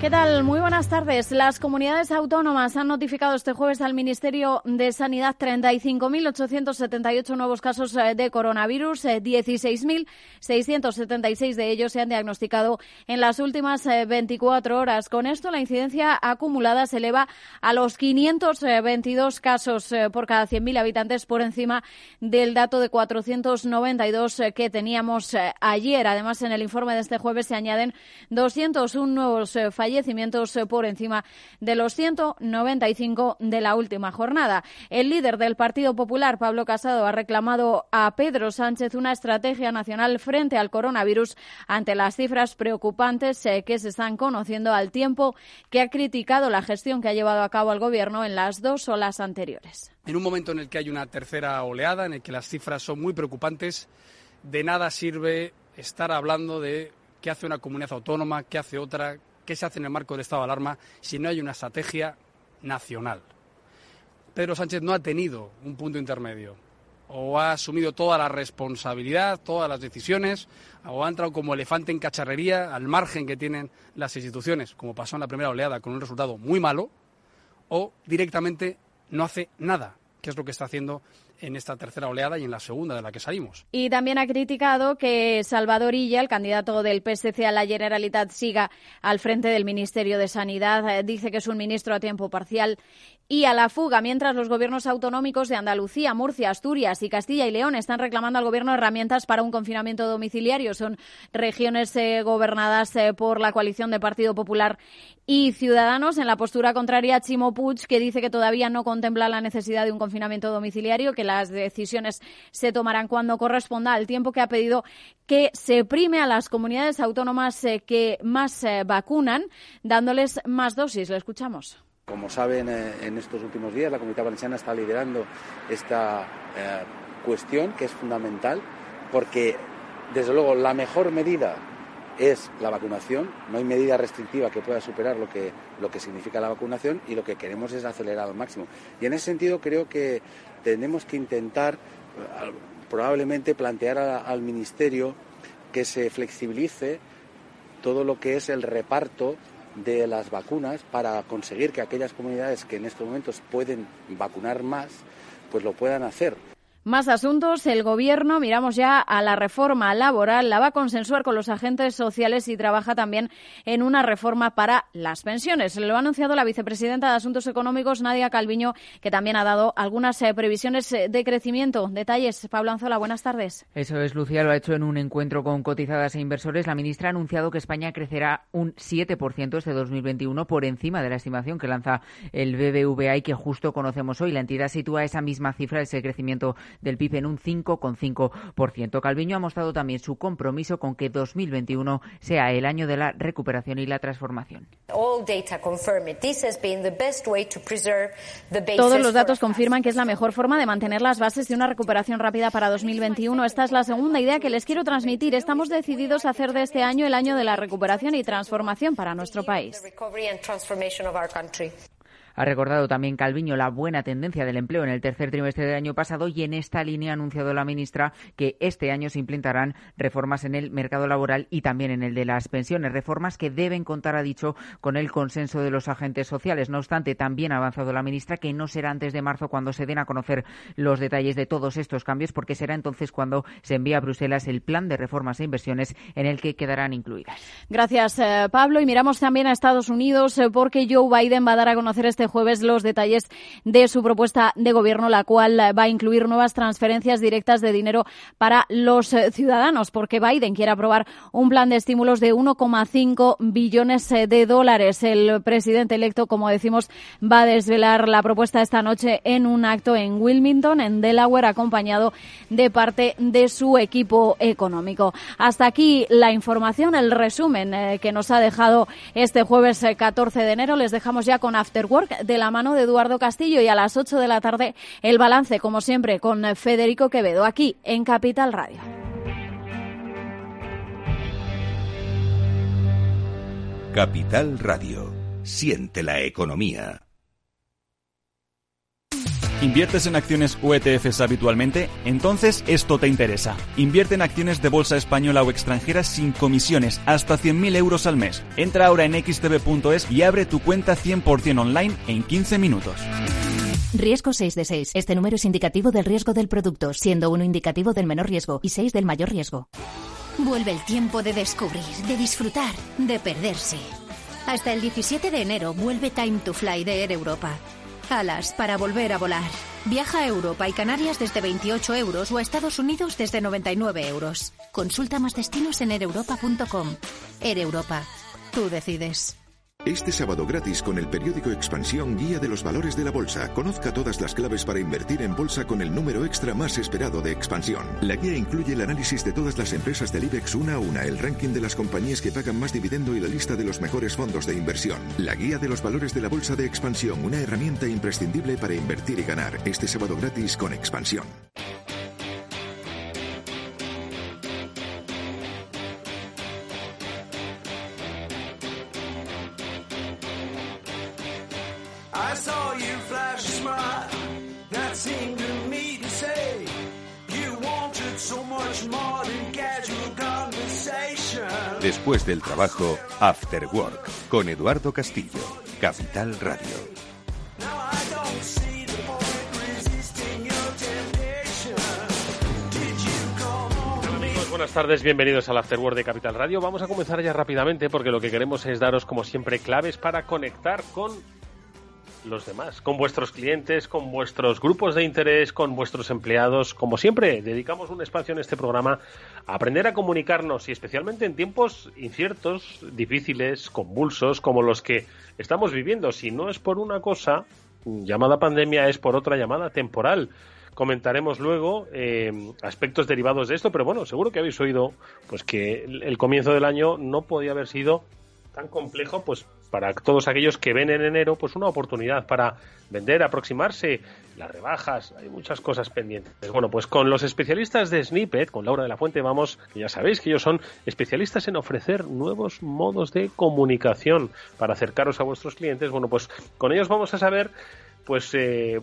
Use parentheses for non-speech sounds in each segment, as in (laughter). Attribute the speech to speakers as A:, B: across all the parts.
A: ¿Qué tal? Muy buenas tardes. Las comunidades autónomas han notificado este jueves al Ministerio de Sanidad 35.878 nuevos casos eh, de coronavirus. 16.676 eh, de ellos se han diagnosticado en las últimas 24 eh, horas. Con esto, la incidencia acumulada se eleva a los 522 casos por cada 100.000 habitantes por encima del dato de 492 que teníamos ayer. Además, en el informe de este jueves se añaden 201 nuevos fallecimientos fallecimientos eh, por encima de los 195 de la última jornada. El líder del Partido Popular, Pablo Casado, ha reclamado a Pedro Sánchez una estrategia nacional frente al coronavirus ante las cifras preocupantes eh, que se están conociendo al tiempo que ha criticado la gestión que ha llevado a cabo el Gobierno en las dos olas anteriores.
B: En un momento en el que hay una tercera oleada, en el que las cifras son muy preocupantes, de nada sirve estar hablando de qué hace una comunidad autónoma, qué hace otra, qué se hace en el marco del estado de alarma si no hay una estrategia nacional. Pedro Sánchez no ha tenido un punto intermedio. O ha asumido toda la responsabilidad, todas las decisiones, o ha entrado como elefante en cacharrería al margen que tienen las instituciones, como pasó en la primera oleada, con un resultado muy malo, o directamente no hace nada, que es lo que está haciendo en esta tercera oleada y en la segunda de la que salimos.
A: Y también ha criticado que Salvador Illa, el candidato del PSC a la Generalitat, siga al frente del Ministerio de Sanidad. Eh, dice que es un ministro a tiempo parcial y a la fuga, mientras los gobiernos autonómicos de Andalucía, Murcia, Asturias y Castilla y León están reclamando al gobierno herramientas para un confinamiento domiciliario. Son regiones eh, gobernadas eh, por la coalición de Partido Popular y Ciudadanos. En la postura contraria Chimo Puig, que dice que todavía no contempla la necesidad de un confinamiento domiciliario, que las decisiones se tomarán cuando corresponda al tiempo que ha pedido que se prime a las comunidades autónomas eh, que más vacunan, dándoles más dosis. Lo escuchamos.
C: Como saben, eh, en estos últimos días la Comunidad Valenciana está liderando esta eh, cuestión que es fundamental porque, desde luego, la mejor medida es la vacunación. No hay medida restrictiva que pueda superar lo que, lo que significa la vacunación y lo que queremos es acelerar al máximo. Y en ese sentido creo que tenemos que intentar eh, probablemente plantear al Ministerio que se flexibilice todo lo que es el reparto de las vacunas para conseguir que aquellas comunidades que en estos momentos pueden vacunar más, pues lo puedan hacer.
A: Más asuntos. El Gobierno, miramos ya a la reforma laboral, la va a consensuar con los agentes sociales y trabaja también en una reforma para las pensiones. Lo ha anunciado la vicepresidenta de Asuntos Económicos, Nadia Calviño, que también ha dado algunas eh, previsiones eh, de crecimiento. Detalles, Pablo Anzola, buenas tardes.
D: Eso es, Lucía, lo ha hecho en un encuentro con cotizadas e inversores. La ministra ha anunciado que España crecerá un 7% este 2021 por encima de la estimación que lanza el BBVA y que justo conocemos hoy. La entidad sitúa esa misma cifra, ese crecimiento del PIB en un 5,5%. Calviño ha mostrado también su compromiso con que 2021 sea el año de la recuperación y la transformación.
A: Todos los datos confirman que es la mejor forma de mantener las bases de una recuperación rápida para 2021. Esta es la segunda idea que les quiero transmitir. Estamos decididos a hacer de este año el año de la recuperación y transformación para nuestro país.
D: Ha recordado también Calviño la buena tendencia del empleo en el tercer trimestre del año pasado y en esta línea ha anunciado la ministra que este año se implementarán reformas en el mercado laboral y también en el de las pensiones, reformas que deben contar, ha dicho, con el consenso de los agentes sociales. No obstante, también ha avanzado la ministra que no será antes de marzo cuando se den a conocer los detalles de todos estos cambios, porque será entonces cuando se envíe a Bruselas el plan de reformas e inversiones en el que quedarán incluidas.
A: Gracias, eh, Pablo. Y miramos también a Estados Unidos eh, porque Joe Biden va a dar a conocer este jueves los detalles de su propuesta de gobierno, la cual va a incluir nuevas transferencias directas de dinero para los eh, ciudadanos, porque Biden quiere aprobar un plan de estímulos de 1,5 billones eh, de dólares. El presidente electo, como decimos, va a desvelar la propuesta esta noche en un acto en Wilmington, en Delaware, acompañado de parte de su equipo económico. Hasta aquí la información, el resumen eh, que nos ha dejado este jueves 14 de enero. Les dejamos ya con After Work de la mano de Eduardo Castillo y a las 8 de la tarde el balance, como siempre, con Federico Quevedo, aquí en Capital Radio.
E: Capital Radio. Siente la economía.
F: ¿Inviertes en acciones o ETFs habitualmente? Entonces esto te interesa. Invierte en acciones de bolsa española o extranjera sin comisiones, hasta 100.000 euros al mes. Entra ahora en xtb.es y abre tu cuenta 100% online en 15 minutos.
G: Riesgo 6 de 6. Este número es indicativo del riesgo del producto, siendo uno indicativo del menor riesgo y 6 del mayor riesgo.
H: Vuelve el tiempo de descubrir, de disfrutar, de perderse. Hasta el 17 de enero vuelve Time to Fly de Air Europa. Alas para volver a volar. Viaja a Europa y Canarias desde 28 euros o a Estados Unidos desde 99 euros. Consulta más destinos en ereuropa.com. Air Europa. Tú decides.
I: Este sábado gratis con el periódico Expansión Guía de los Valores de la Bolsa. Conozca todas las claves para invertir en bolsa con el número extra más esperado de Expansión. La guía incluye el análisis de todas las empresas del IBEX una a una, el ranking de las compañías que pagan más dividendo y la lista de los mejores fondos de inversión. La Guía de los Valores de la Bolsa de Expansión, una herramienta imprescindible para invertir y ganar. Este sábado gratis con Expansión.
J: Del trabajo, After Work, con Eduardo Castillo, Capital Radio.
K: buenas tardes, bienvenidos al After Work de Capital Radio. Vamos a comenzar ya rápidamente porque lo que queremos es daros, como siempre, claves para conectar con los demás, con vuestros clientes, con vuestros grupos de interés, con vuestros empleados. Como siempre, dedicamos un espacio en este programa a aprender a comunicarnos y especialmente en tiempos inciertos, difíciles, convulsos, como los que estamos viviendo. Si no es por una cosa llamada pandemia, es por otra llamada temporal. Comentaremos luego eh, aspectos derivados de esto, pero bueno, seguro que habéis oído pues que el comienzo del año no podía haber sido tan complejo, pues para todos aquellos que ven en enero, pues una oportunidad para vender, aproximarse, las rebajas, hay muchas cosas pendientes. Bueno, pues con los especialistas de Snippet, con Laura de la Fuente, vamos, ya sabéis que ellos son especialistas en ofrecer nuevos modos de comunicación para acercaros a vuestros clientes. Bueno, pues con ellos vamos a saber pues eh,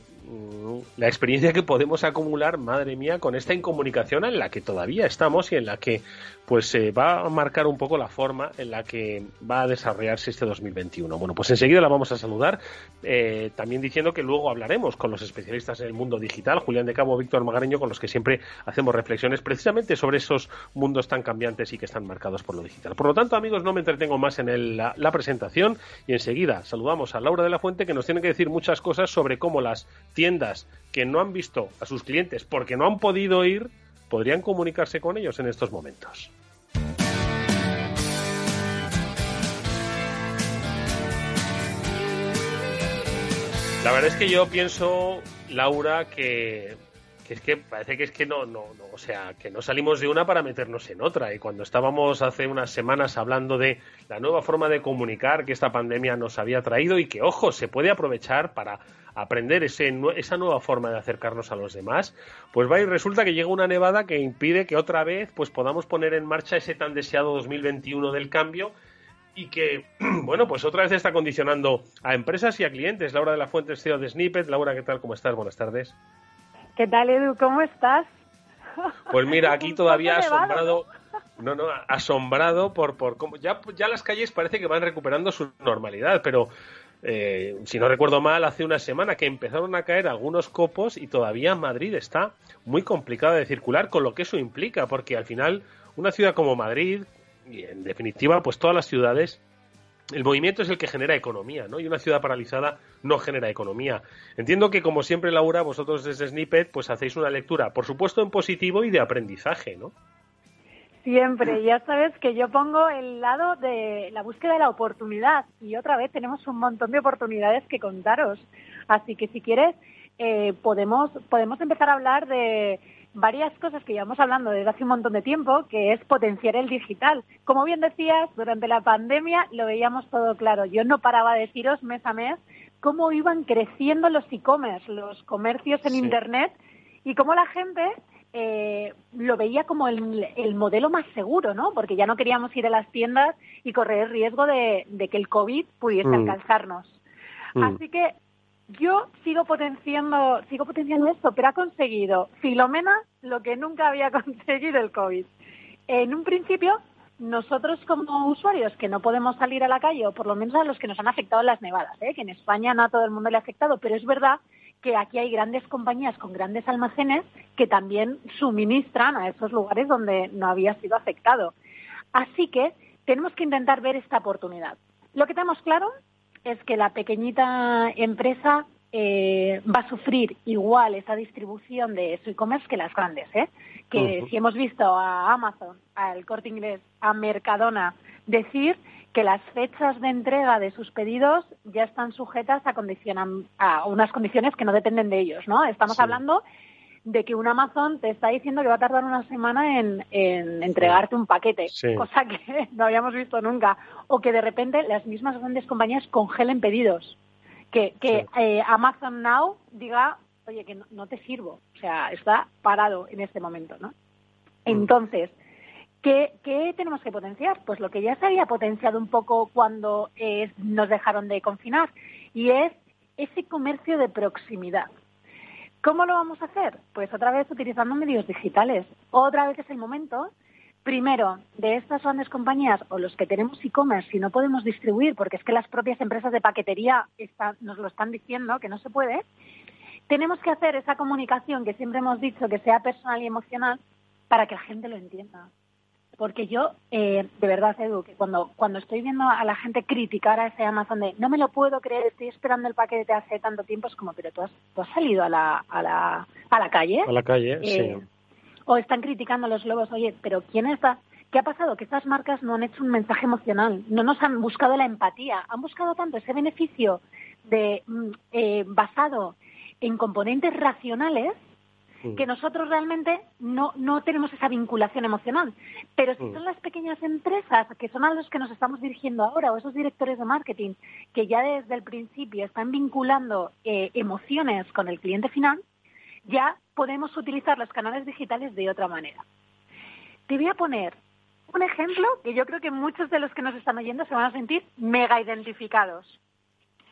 K: la experiencia que podemos acumular, madre mía, con esta incomunicación en la que todavía estamos y en la que pues se va a marcar un poco la forma en la que va a desarrollarse este 2021. Bueno, pues enseguida la vamos a saludar, eh, también diciendo que luego hablaremos con los especialistas en el mundo digital, Julián de Cabo, Víctor Magareño, con los que siempre hacemos reflexiones precisamente sobre esos mundos tan cambiantes y que están marcados por lo digital. Por lo tanto, amigos, no me entretengo más en la presentación y enseguida saludamos a Laura de la Fuente que nos tiene que decir muchas cosas sobre cómo las tiendas que no han visto a sus clientes porque no han podido ir podrían comunicarse con ellos en estos momentos. La verdad es que yo pienso, Laura, que, es que parece que es que no, no, no, o sea, que no salimos de una para meternos en otra. Y cuando estábamos hace unas semanas hablando de la nueva forma de comunicar que esta pandemia nos había traído y que, ojo, se puede aprovechar para aprender ese, esa nueva forma de acercarnos a los demás, pues va y resulta que llega una nevada que impide que otra vez pues podamos poner en marcha ese tan deseado 2021 del cambio y que, (clears throat) bueno, pues otra vez está condicionando a empresas y a clientes. Laura de la Fuente, CEO de Snippet. Laura, ¿qué tal? ¿Cómo estás? Buenas tardes.
L: ¿Qué tal, Edu? ¿Cómo estás?
K: Pues mira, (laughs) aquí todavía asombrado, no, no, asombrado por, por cómo, ya, ya las calles parece que van recuperando su normalidad, pero eh, si no recuerdo mal, hace una semana que empezaron a caer algunos copos y todavía Madrid está muy complicada de circular, con lo que eso implica, porque al final una ciudad como Madrid, y en definitiva, pues todas las ciudades, el movimiento es el que genera economía, ¿no? Y una ciudad paralizada no genera economía. Entiendo que, como siempre, Laura, vosotros desde Snippet, pues hacéis una lectura, por supuesto, en positivo y de aprendizaje, ¿no?
L: Siempre, ya sabes que yo pongo el lado de la búsqueda de la oportunidad y otra vez tenemos un montón de oportunidades que contaros. Así que si quieres, eh, podemos, podemos empezar a hablar de varias cosas que llevamos hablando desde hace un montón de tiempo, que es potenciar el digital. Como bien decías, durante la pandemia lo veíamos todo claro. Yo no paraba de deciros mes a mes cómo iban creciendo los e-commerce, los comercios en Internet y cómo la gente eh, lo veía como el, modelo más seguro, ¿no? Porque ya no queríamos ir a las tiendas y correr el riesgo de, que el COVID pudiese mm. alcanzarnos. Mm. Así que yo sigo potenciando, sigo potenciando esto, pero ha conseguido Filomena lo que nunca había (laughs) conseguido el COVID. En un principio, nosotros como usuarios que no podemos salir a la calle, o por lo menos a los que nos han afectado las nevadas, ¿eh? que en España no a todo el mundo le ha afectado, pero es verdad que aquí hay grandes compañías con grandes almacenes que también suministran a esos lugares donde no había sido afectado. Así que tenemos que intentar ver esta oportunidad. Lo que tenemos claro es que la pequeñita empresa eh, va a sufrir igual esa distribución de su e-commerce que las grandes, ¿eh? Que si hemos visto a Amazon, al Corte Inglés, a Mercadona decir que las fechas de entrega de sus pedidos ya están sujetas a, a unas condiciones que no dependen de ellos, ¿no? Estamos hablando de que un Amazon te está diciendo que va a tardar una semana en, entregarte un paquete, cosa que (laughs) no habíamos visto nunca, o que de repente las mismas grandes compañías congelen pedidos, que, eh, Amazon Now diga, oye, que no, te sirvo, o sea, está parado en este momento, ¿no? Mm. Entonces, ¿qué, tenemos que potenciar? Pues lo que ya se había potenciado un poco cuando eh, nos dejaron de confinar, y es ese comercio de proximidad. ¿Cómo lo vamos a hacer? Pues otra vez utilizando medios digitales. Otra vez es el momento, primero, de estas grandes compañías o los que tenemos e-commerce y no podemos distribuir, porque es que las propias empresas de paquetería nos lo están diciendo que no se puede, tenemos que hacer esa comunicación que siempre hemos dicho que sea personal y emocional para que la gente lo entienda. Porque yo, eh, de verdad, Edu, que cuando, cuando estoy viendo a la gente criticar a ese Amazon de no me lo puedo creer, estoy esperando el paquete hace tanto tiempo, es como, pero tú has, tú has salido a la, a, la, a la calle.
M: A la calle, eh, sí.
L: O están criticando a los lobos, oye, pero ¿quién está? ¿Qué ha pasado? Que estas marcas no han hecho un mensaje emocional, no nos han buscado la empatía, han buscado tanto ese beneficio de mm, eh, basado en componentes racionales Mm. que nosotros realmente no, no tenemos esa vinculación emocional. Pero si mm. son las pequeñas empresas, que son a los que nos estamos dirigiendo ahora, o esos directores de marketing, que ya desde el principio están vinculando eh, emociones con el cliente final, ya podemos utilizar los canales digitales de otra manera. Te voy a poner un ejemplo que yo creo que muchos de los que nos están oyendo se van a sentir mega identificados.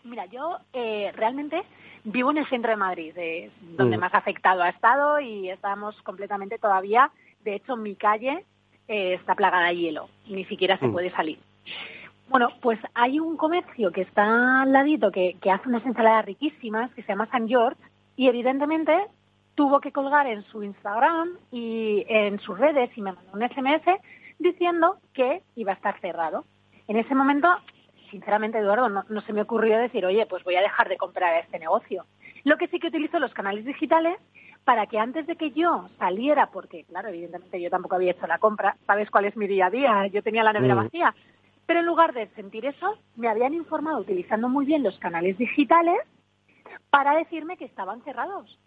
L: Mira, yo eh, realmente vivo en el centro de Madrid, donde mm. más afectado ha estado y estamos completamente todavía, de hecho mi calle eh, está plagada de hielo, ni siquiera se mm. puede salir. Bueno, pues hay un comercio que está al ladito que, que hace unas ensaladas riquísimas que se llama San George y evidentemente tuvo que colgar en su Instagram y en sus redes y me mandó un SMS diciendo que iba a estar cerrado. En ese momento sinceramente, Eduardo, no, se me ocurrió decir, oye, pues voy a dejar de comprar a este negocio. Lo que sí que utilizo los canales digitales para que antes de que yo saliera, porque claro, evidentemente yo tampoco había hecho la compra, sabes cuál es mi día a día, yo tenía la nevera mm. vacía, pero en lugar de sentir eso, me habían informado utilizando muy bien los canales digitales para decirme que estaban cerrados.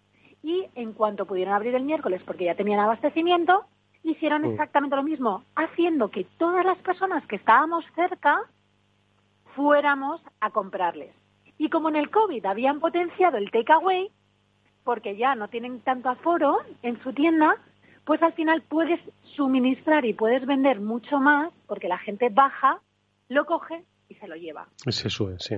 L: Y en cuanto pudieron abrir el miércoles, porque ya tenían abastecimiento, hicieron mm. exactamente lo mismo, haciendo que todas las personas que estábamos cerca fuéramos a comprarles. Y como en el COVID habían potenciado el takeaway, porque ya no tienen tanto aforo en su tienda, pues al final puedes suministrar y puedes vender mucho más porque la gente baja, lo coge y se lo lleva.
M: Se sube, sí.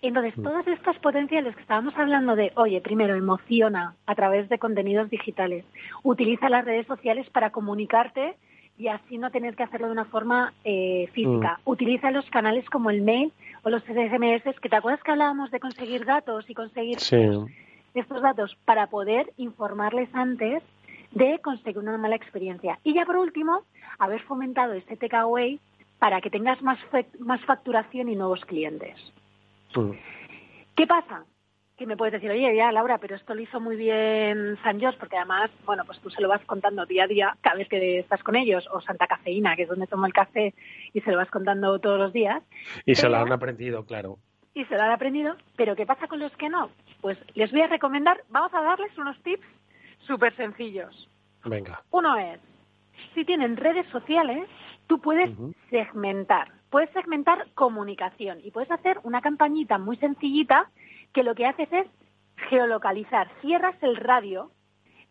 L: Entonces, mm. todas estas potenciales que estábamos hablando de, oye, primero emociona a través de contenidos digitales, utiliza las redes sociales para comunicarte y así no tener que hacerlo de una forma eh, física. Mm. Utiliza los canales como el mail o los SMS, que te acuerdas que hablábamos de conseguir datos y conseguir estos datos para poder informarles antes de conseguir una mala experiencia. Y ya por último, haber fomentado este takeaway para que tengas más, más facturación y nuevos clientes. Mm. ¿Qué pasa? Que me puedes decir, oye, ya, Laura, pero esto lo hizo muy bien San Jos, porque además, bueno, pues tú se lo vas contando día a día cada vez que estás con ellos, o Santa Cafeína, que es donde tomo el café, y se lo vas contando todos los días.
M: Y se lo han aprendido, claro.
L: Y se lo han aprendido, pero ¿qué pasa con los que no? Pues les voy a recomendar, vamos a darles unos tips súper sencillos.
M: Venga.
L: Uno es, si tienen redes sociales, tú puedes segmentar, puedes segmentar comunicación y puedes hacer una campañita muy sencillita que lo que haces es geolocalizar, cierras el radio,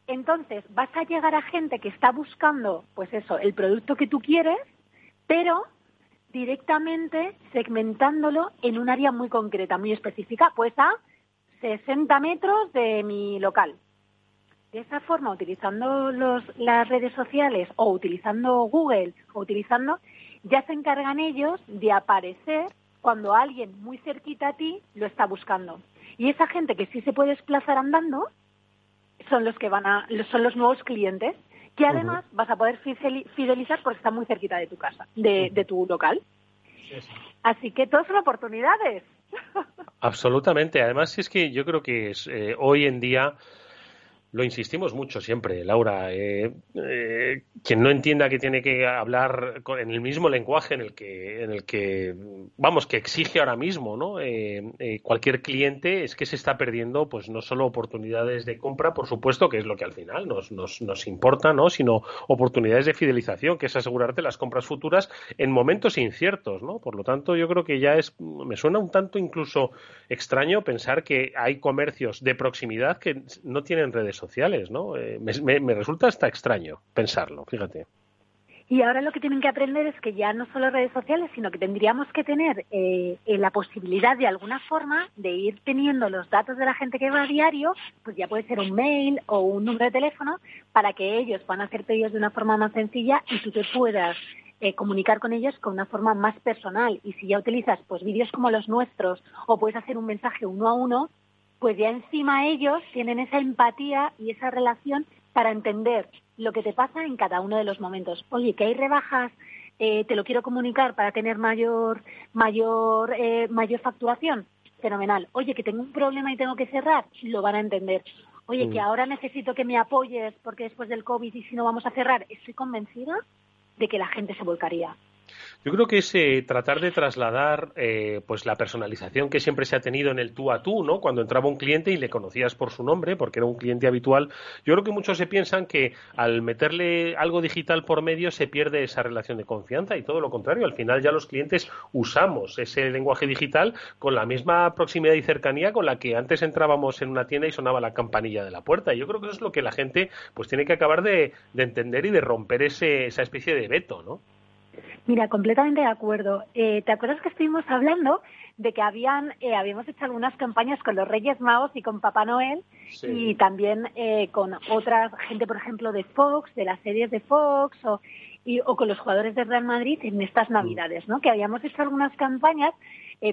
L: entonces vas a llegar a gente que está buscando, pues eso, el producto que tú quieres, pero directamente segmentándolo en un área muy concreta, muy específica, pues a 60 metros de mi local. De esa forma, utilizando las redes sociales o utilizando Google o utilizando, ya se encargan ellos de aparecer cuando alguien muy cerquita a ti lo está buscando. Y esa gente que sí se puede desplazar andando son los que van a, son los nuevos clientes que además vas a poder fidelizar porque está muy cerquita de tu casa, de, de tu local. Así que todas son oportunidades. (laughs)
K: Absolutamente. Además, es que yo creo que es, eh, hoy en día lo insistimos mucho siempre, Laura. Eh, eh, quien no entienda que tiene que hablar en el mismo lenguaje en el que, en el que vamos, que exige ahora mismo, ¿no? Eh, cualquier cliente es que se está perdiendo, pues no solo oportunidades de compra, por supuesto, que es lo que al final nos, nos, nos importa, ¿no? Sino oportunidades de fidelización, que es asegurarte las compras futuras en momentos inciertos, ¿no? Por lo tanto, yo creo que ya es, me suena un tanto incluso extraño pensar que hay comercios de proximidad que no tienen redes sociales, ¿no? Eh, me, resulta hasta extraño pensarlo, fíjate.
L: Y ahora lo que tienen que aprender es que ya no solo redes sociales, sino que tendríamos que tener eh, eh, la posibilidad de alguna forma de ir teniendo los datos de la gente que va a diario, pues ya puede ser un mail o un número de teléfono, para que ellos puedan hacer pedidos de una forma más sencilla y tú te puedas comunicar con ellos con una forma más personal. Y si ya utilizas pues vídeos como los nuestros o puedes hacer un mensaje uno a uno, pues ya encima ellos tienen esa empatía y esa relación para entender lo que te pasa en cada uno de los momentos. Oye, que hay rebajas, eh, te lo quiero comunicar para tener mayor, mayor, eh, mayor facturación. Fenomenal. Oye, que tengo un problema y tengo que cerrar, lo van a entender. Oye, que mm. ahora necesito que me apoyes porque después del COVID y si no vamos a cerrar, estoy convencida de que la gente se volcaría.
K: Yo creo que es tratar de trasladar eh, pues la personalización que siempre se ha tenido en el tú a tú, ¿no? Cuando entraba un cliente y le conocías por su nombre, porque era un cliente habitual. Yo creo que muchos se piensan que al meterle algo digital por medio se pierde esa relación de confianza y todo lo contrario. Al final ya los clientes usamos ese lenguaje digital con la misma proximidad y cercanía con la que antes entrábamos en una tienda y sonaba la campanilla de la puerta. Y yo creo que eso es lo que la gente pues tiene que acabar de, de entender y de romper ese, esa especie de veto, ¿no?
L: Mira, completamente de acuerdo. Eh, ¿Te acuerdas que estuvimos hablando de que habían, eh, habíamos hecho algunas campañas con los Reyes Magos y con Papá Noel y también eh, con otra gente, por ejemplo, de Fox, de las series de Fox o, o con los jugadores de Real Madrid en estas mm. Navidades, ¿no? Que habíamos hecho algunas campañas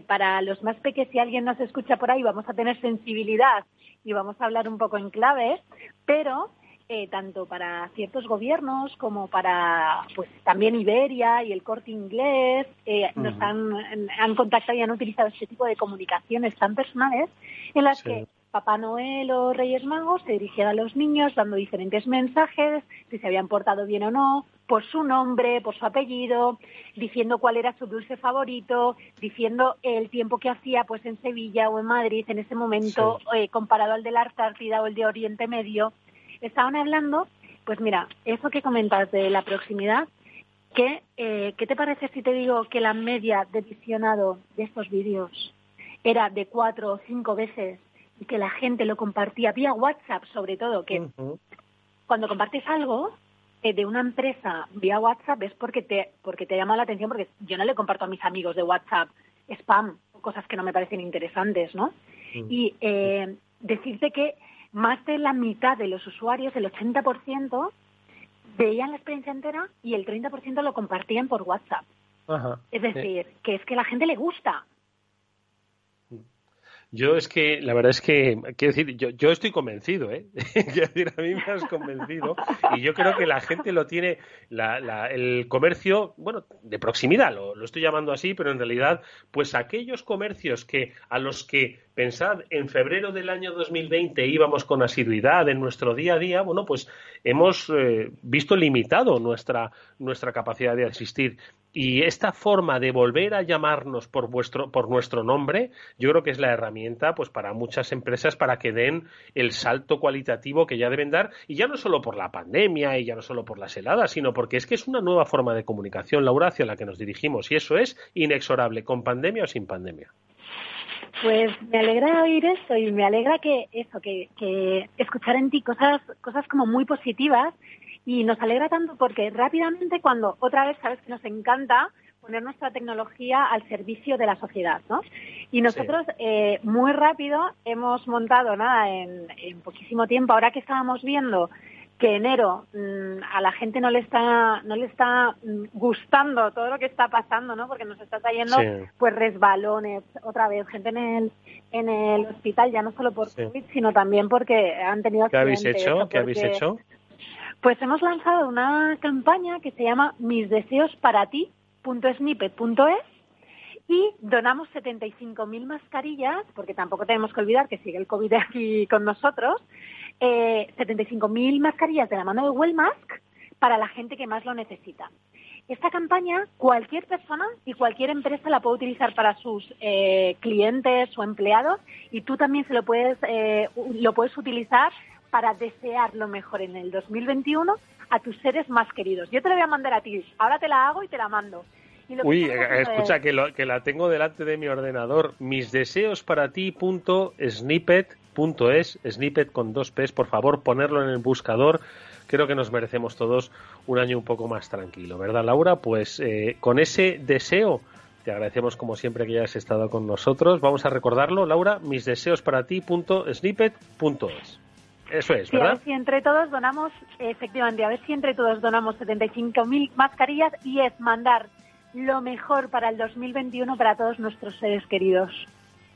L: para los más pequeños, si alguien nos escucha por ahí, vamos a tener sensibilidad y vamos a hablar un poco en claves, pero eh, tanto para ciertos gobiernos como para pues también Iberia y el corte inglés eh, nos han, han, contactado y han utilizado este tipo de comunicaciones tan personales en las que Papá Noel o Reyes Magos se dirigían a los niños dando diferentes mensajes, si se habían portado bien o no, por su nombre, por su apellido, diciendo cuál era su dulce favorito, diciendo el tiempo que hacía pues en Sevilla o en Madrid en ese momento eh, comparado al de la Antártida o el de Oriente Medio estaban hablando, pues mira, eso que comentas de la proximidad, ¿qué, eh, ¿qué te parece si te digo que la media de visionado de estos vídeos era de cuatro o cinco veces y que la gente lo compartía vía WhatsApp, sobre todo, que cuando compartes algo eh, de una empresa vía WhatsApp es porque te, porque te llama la atención, porque yo no le comparto a mis amigos de WhatsApp spam, cosas que no me parecen interesantes, ¿no? Mm. Y eh, decirte que más de la mitad de los usuarios, el 80%, veían la experiencia entera y el 30% lo compartían por WhatsApp. Es decir, que es que a la gente le gusta.
K: Yo es que, la verdad es que, quiero decir, yo, yo estoy convencido, ¿eh? (laughs) quiero decir, a mí me has convencido y yo creo que la gente lo tiene, la, la, el comercio, bueno, de proximidad, lo, lo, estoy llamando así, pero en realidad, pues aquellos comercios que a los que pensad, en febrero del año 2020 íbamos con asiduidad en nuestro día a día, bueno, pues hemos eh, visto limitado nuestra, nuestra capacidad de asistir. Y esta forma de volver a llamarnos por vuestro, por nuestro nombre, yo creo que es la herramienta, pues, para muchas empresas para que den el salto cualitativo que ya deben dar, y ya no solo por la pandemia y ya no solo por las heladas, sino porque es que es una nueva forma de comunicación, Laura, hacia la que nos dirigimos, y eso es inexorable, con pandemia o sin pandemia.
L: Pues me alegra oír eso y me alegra que eso, que, que escuchar en ti cosas, cosas como muy positivas y nos alegra tanto porque rápidamente cuando otra vez sabes que nos encanta poner nuestra tecnología al servicio de la sociedad, ¿no? Y nosotros eh, muy rápido hemos montado, nada, en, en poquísimo tiempo, ahora que estábamos viendo que enero mm, a la gente no le está no le está mm, gustando todo lo que está pasando, ¿no? Porque nos está trayendo pues resbalones otra vez, gente en el en el hospital ya no solo por COVID, sino también porque han tenido
K: ¿Qué habéis hecho? ¿Qué habéis hecho?
L: Pues hemos lanzado una campaña que se llama Mis deseos para ti y donamos 75.000 mascarillas, porque tampoco tenemos que olvidar que sigue el COVID aquí con nosotros, eh, 75.000 mascarillas de la mano de Wellmask para la gente que más lo necesita. Esta campaña cualquier persona y cualquier empresa la puede utilizar para sus eh, clientes o empleados y tú también se lo puedes, eh, lo puedes utilizar para desear lo mejor en el 2021 a tus seres más queridos. Yo te lo voy a mandar a ti, ahora te la hago y te la mando.
K: Uy, eh, escucha, que, lo, que la tengo delante de mi ordenador. Mis deseos para ti punto snippet punto es, snippet con dos P's, por favor, ponerlo en el buscador. Creo que nos merecemos todos un año un poco más tranquilo, ¿verdad, Laura? Pues eh, con ese deseo, te agradecemos como siempre que hayas estado con nosotros. Vamos a recordarlo, Laura, mis deseos para ti punto snippet punto es. Eso es, ¿verdad?
L: a ver si entre todos donamos, efectivamente, a ver si entre todos donamos 75.000 mascarillas y es mandar lo mejor para el 2021 para todos nuestros seres queridos.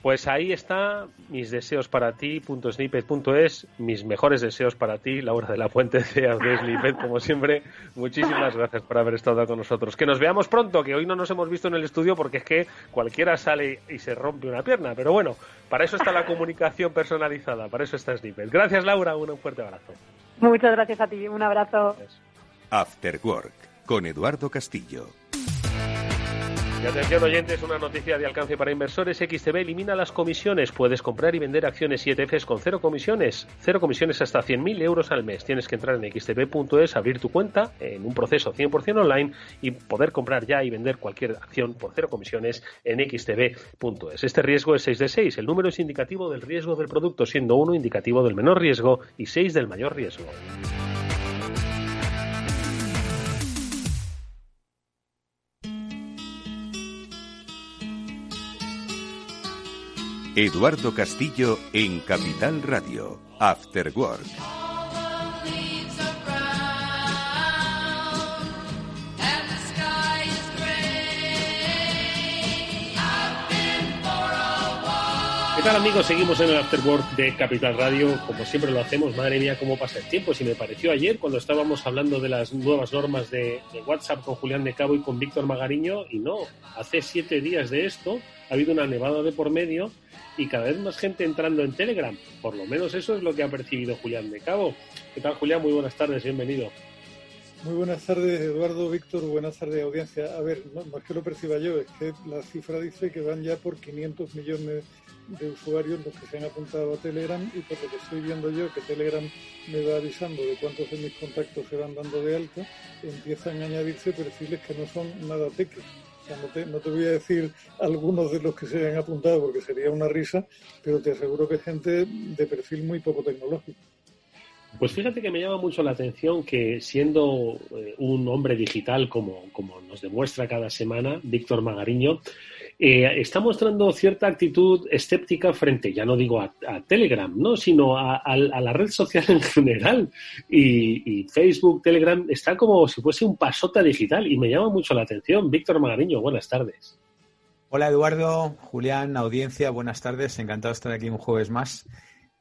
K: Pues ahí está mis deseos para ti, punto es, mis mejores deseos para ti, Laura de la Fuente de Snippet, como siempre. Muchísimas gracias por haber estado con nosotros. Que nos veamos pronto, que hoy no nos hemos visto en el estudio porque es que cualquiera sale y se rompe una pierna. Pero bueno, para eso está la comunicación personalizada, para eso está Snippet. Gracias, Laura, un fuerte abrazo.
L: Muchas gracias a ti, un abrazo.
E: After Work, con Eduardo Castillo.
K: Y atención oyentes, una noticia de alcance para inversores. XTB elimina las comisiones. Puedes comprar y vender acciones y ETFs con cero comisiones. Cero comisiones hasta 100.000 euros al mes. Tienes que entrar en xtb.es, abrir tu cuenta en un proceso 100% online y poder comprar ya y vender cualquier acción por cero comisiones en xtb.es. Este riesgo es 6 de 6. El número es indicativo del riesgo del producto, siendo 1 indicativo del menor riesgo y 6 del mayor riesgo.
E: Eduardo Castillo en Capital Radio, After Work.
K: ¿Qué tal amigos? Seguimos en el After Work de Capital Radio, como siempre lo hacemos. Madre mía, cómo pasa el tiempo. Si me pareció ayer cuando estábamos hablando de las nuevas normas de, de WhatsApp con Julián de Cabo y con Víctor Magariño, y no, hace siete días de esto ha habido una nevada de por medio y cada vez más gente entrando en Telegram. Por lo menos eso es lo que ha percibido Julián de Cabo. ¿Qué tal, Julián? Muy buenas tardes, bienvenido.
N: Muy buenas tardes, Eduardo, Víctor, buenas tardes, audiencia. A ver, no, es que lo perciba yo, es que la cifra dice que van ya por 500 millones de usuarios los que se han apuntado a Telegram y por lo que estoy viendo yo, que Telegram me va avisando de cuántos de mis contactos se van dando de alta, empiezan a añadirse perfiles que no son nada teques no, te, voy a decir algunos de los que se han apuntado porque sería una risa, pero te aseguro que es gente de perfil muy poco tecnológico.
K: Pues fíjate que me llama mucho la atención que siendo eh, un hombre digital como, como nos demuestra cada semana Víctor Magariño, eh, está mostrando cierta actitud escéptica frente, ya no digo a, Telegram, ¿no? sino a, la red social en general. Y, Facebook, Telegram, está como si fuese un pasota digital y me llama mucho la atención. Víctor Magariño, buenas tardes.
O: Hola Eduardo, Julián, audiencia, buenas tardes, encantado de estar aquí un jueves más.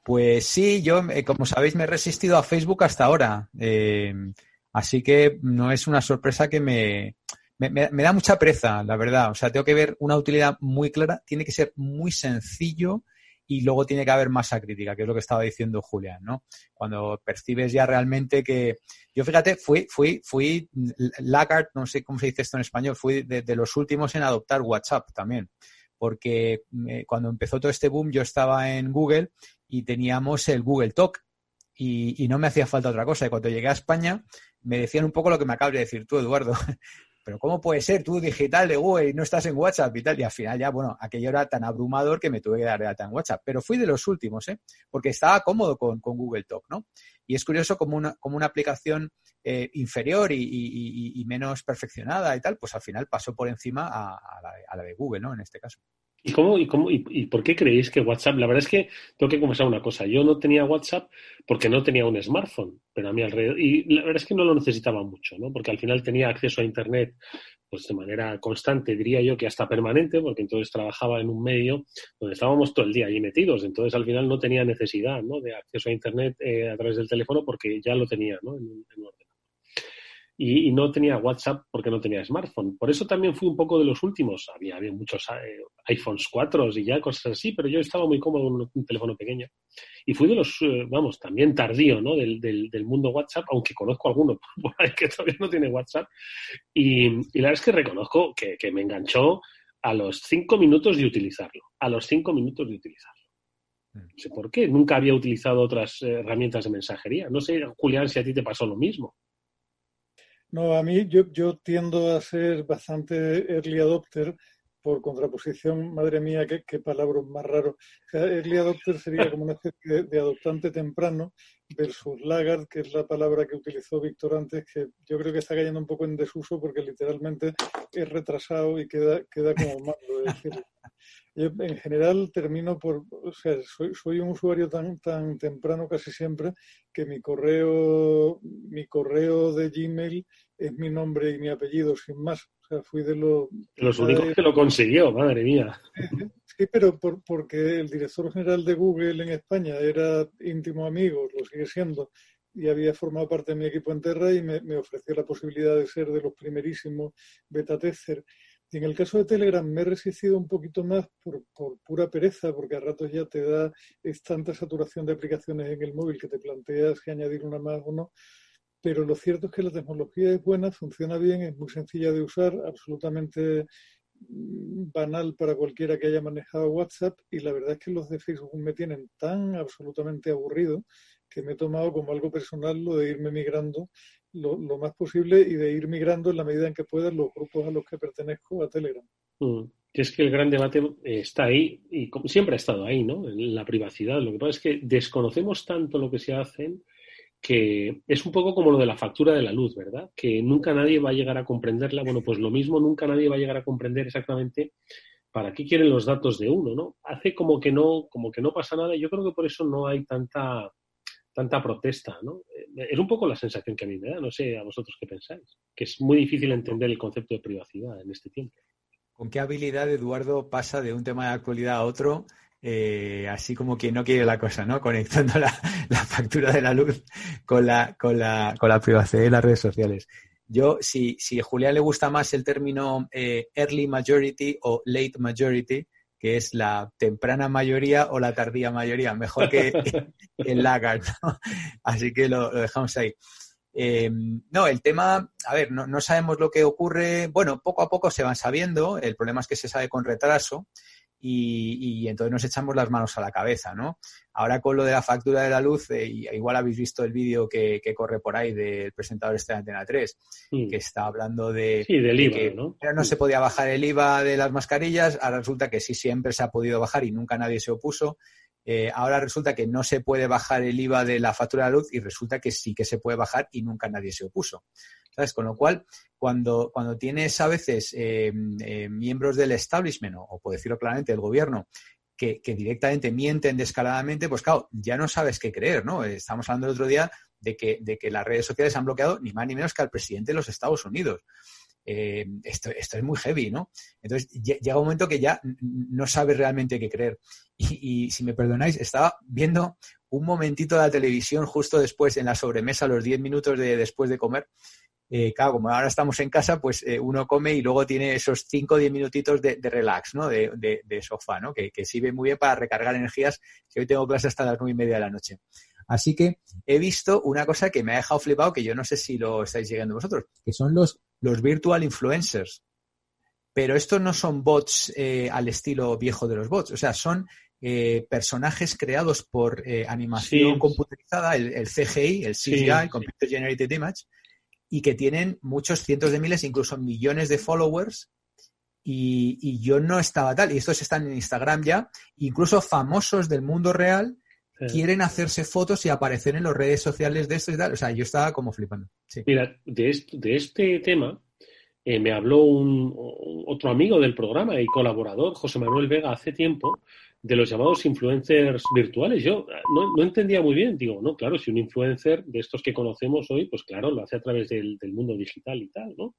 O: Pues sí, yo, eh, como sabéis, me he resistido a Facebook hasta ahora. Eh, así que no es una sorpresa que me, me, da mucha pereza, la verdad. O sea, tengo que ver una utilidad muy clara, tiene que ser muy sencillo y luego tiene que haber masa crítica, que es lo que estaba diciendo Julián, ¿no? Cuando percibes ya realmente que... Yo fíjate, fui, fui, fui laggard, no sé cómo se dice esto en español, fui de, los últimos en adoptar WhatsApp también, porque eh, cuando empezó todo este boom yo estaba en Google y teníamos el Google Talk y, no me hacía falta otra cosa. Y cuando llegué a España me decían un poco lo que me acabas de decir tú, Eduardo. (laughs) pero ¿cómo puede ser tú digital de Google y no estás en WhatsApp y tal? Y al final ya, bueno, aquello era tan abrumador que me tuve que dar de alta en WhatsApp. Pero fui de los últimos, ¿eh? Porque estaba cómodo con, Google Talk, ¿no? Y es curioso como una, como una aplicación eh, inferior y, menos perfeccionada y tal, pues al final pasó por encima a, a la de Google, ¿no? En este caso.
K: ¿Y cómo, y cómo, y, por qué creéis que WhatsApp? La verdad es que tengo que confesar una cosa. Yo no tenía WhatsApp porque no tenía un smartphone, pero a mi alrededor. Y la verdad es que no lo necesitaba mucho, ¿no? Porque al final tenía acceso a Internet pues de manera constante, diría yo que hasta permanente, porque entonces trabajaba en un medio donde estábamos todo el día ahí metidos. Entonces al final no tenía necesidad ¿no? de acceso a Internet eh, a través del teléfono porque ya lo tenía ¿no? en, en y, no tenía WhatsApp porque no tenía smartphone. Por eso también fui un poco de los últimos. Había, había muchos eh, iPhones 4 y ya cosas así, pero yo estaba muy cómodo con un, teléfono pequeño. Y fui de los, eh, vamos, también tardío, ¿no? Del, del, mundo WhatsApp, aunque conozco alguno (laughs) por ahí que todavía no tiene WhatsApp. Y, y la verdad es que reconozco que, que me enganchó a los cinco minutos de utilizarlo. A los cinco minutos de utilizarlo. Mm. No sé por qué. Nunca había utilizado otras eh, herramientas de mensajería. No sé, Julián, si a ti te pasó lo mismo.
N: No, a mí yo, yo tiendo a ser bastante early adopter por contraposición, madre mía, qué, qué palabra más raro. early adopter sería como una especie de, adoptante temprano versus laggard, que es la palabra que utilizó Víctor antes, que yo creo que está cayendo un poco en desuso porque literalmente es retrasado y queda, queda como malo. decir, yo en general termino por, o sea, soy, soy, un usuario tan, tan temprano casi siempre que mi correo, mi correo de Gmail es mi nombre y mi apellido, sin más. Sea, fui de los...
K: Los únicos que lo consiguió, madre mía. (laughs)
N: Sí, pero por, porque el director general de Google en España era íntimo amigo, lo sigue siendo, y había formado parte de mi equipo en Terra y me, me ofreció la posibilidad de ser de los primerísimos beta tester. Y en el caso de Telegram me he resistido un poquito más por, por, pura pereza, porque a ratos ya te da es tanta saturación de aplicaciones en el móvil que te planteas que añadir una más o no. Pero lo cierto es que la tecnología es buena, funciona bien, es muy sencilla de usar, absolutamente banal para cualquiera que haya manejado WhatsApp y la verdad es que los de Facebook me tienen tan absolutamente aburrido que me he tomado como algo personal lo de irme migrando lo, más posible y de ir migrando en la medida en que puedan los grupos a los que pertenezco a Telegram.
K: Mm. Es que el gran debate está ahí y siempre ha estado ahí, ¿no? En la privacidad. Lo que pasa es que desconocemos tanto lo que se hacen que es un poco como lo de la factura de la luz, ¿verdad? Que nunca nadie va a llegar a comprenderla. Bueno, pues lo mismo, nunca nadie va a llegar a comprender exactamente para qué quieren los datos de uno, ¿no? Hace como que no, como que no pasa nada. Yo creo que por eso no hay tanta, tanta protesta, ¿no? Es un poco la sensación que a mí me da, no sé a vosotros qué pensáis, que es muy difícil entender el concepto de privacidad en este tiempo.
O: ¿Con qué habilidad Eduardo pasa de un tema de actualidad a otro? Eh, así como quien no quiere la cosa, ¿no? Conectando (laughs) la, factura de la luz con la, con la, con la privacidad de las redes sociales. Yo, si, si a Julián le gusta más el término eh, early majority o late majority, que es la temprana mayoría o la tardía mayoría, mejor que (laughs) el lagar, ¿no? Así que lo, dejamos ahí. Eh, no, el tema, a ver, no, no, sabemos lo que ocurre. Bueno, poco a poco se van sabiendo. El problema es que se sabe con retraso y, entonces nos echamos las manos a la cabeza, ¿no? Ahora con lo de la factura de la luz, eh, igual habéis visto el vídeo que, corre por ahí del presentador este de Antena 3, que está hablando de,
K: sí, del IVA,
O: que
K: ¿no?
O: no se podía bajar el IVA de las mascarillas, ahora resulta que sí siempre se ha podido bajar y nunca nadie se opuso. Eh, ahora resulta que no se puede bajar el IVA de la factura de la luz y resulta que sí que se puede bajar y nunca nadie se opuso. Con lo cual, cuando, cuando tienes a veces eh, eh, miembros del establishment, o, por decirlo claramente, del gobierno, que, directamente mienten descaradamente, pues claro, ya no sabes qué creer, ¿no? Estamos hablando el otro día de que, de que las redes sociales han bloqueado ni más ni menos que al presidente de los Estados Unidos. Eh, esto, esto, es muy heavy, ¿no? Entonces llega un momento que ya no sabes realmente qué creer. Y, si me perdonáis, estaba viendo un momentito de la televisión justo después en la sobremesa, los 10 minutos de, después de comer. Eh, claro, como ahora estamos en casa, pues eh, uno come y luego tiene esos 5 o 10 minutitos de, relax, ¿no? De, de, sofá, ¿no? Que, que sirve muy bien para recargar energías, que hoy tengo clase hasta las 9 y media de la noche. Así que he visto una cosa que me ha dejado flipado, que yo no sé si lo estáis llegando vosotros, que son los, los virtual influencers. Pero estos no son bots eh, al estilo viejo de los bots, o sea, son eh, personajes creados por eh, animación computerizada, el, CGI, el CGI, Computer Generated Image, y que tienen muchos cientos de miles, incluso millones de followers. Y, yo no estaba tal. Y estos están en Instagram ya. Incluso famosos del mundo real quieren hacerse fotos y aparecer en las redes sociales de esto y tal. O sea, yo estaba como flipando.
K: Mira, de este, de este tema eh, me habló un, otro amigo del programa y colaborador, José Manuel Vega, hace tiempo, de los llamados influencers virtuales. Yo no, entendía muy bien, digo, no, claro, si un influencer de estos que conocemos hoy, pues claro, lo hace a través del, mundo digital y tal, ¿no?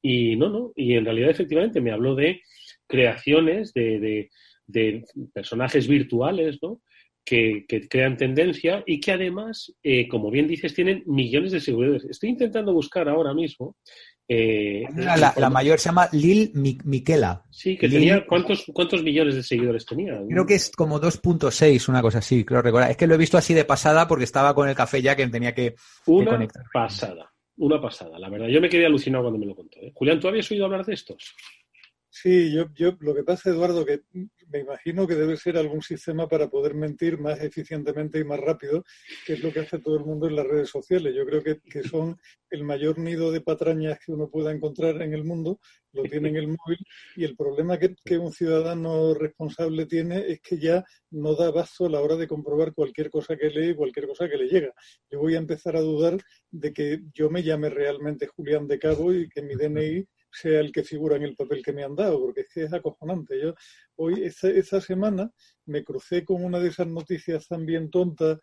K: Y no, no, y en realidad efectivamente me habló de creaciones de, de, personajes virtuales, ¿no? Que, crean tendencia y que además, eh, como bien dices, tienen millones de seguidores. Estoy intentando buscar ahora mismo
O: eh, la, mayor se llama Lil Miquela.
K: Sí, que tenía. ¿cuántos, ¿Cuántos millones de seguidores tenía?
O: Creo que es como 2.6, una cosa así, creo recordar. Es que lo he visto así de pasada porque estaba con el café ya que tenía que,
K: una pasada, una pasada, la verdad. Yo me quedé alucinado cuando me lo contó. ¿eh? Julián, ¿tú habías oído hablar de estos?
N: Sí, yo, yo lo que pasa, Eduardo, que me imagino que debe ser algún sistema para poder mentir más eficientemente y más rápido, que es lo que hace todo el mundo en las redes sociales. Yo creo que, que son el mayor nido de patrañas que uno pueda encontrar en el mundo, lo tiene en el móvil, y el problema que, que un ciudadano responsable tiene es que ya no da abasto a la hora de comprobar cualquier cosa que lee y cualquier cosa que le llega. Yo voy a empezar a dudar de que yo me llame realmente Julián de Cabo y que mi DNI sea el que figura en el papel que me han dado, porque es que es acojonante. Yo hoy, esa, semana, me crucé con una de esas noticias también tontas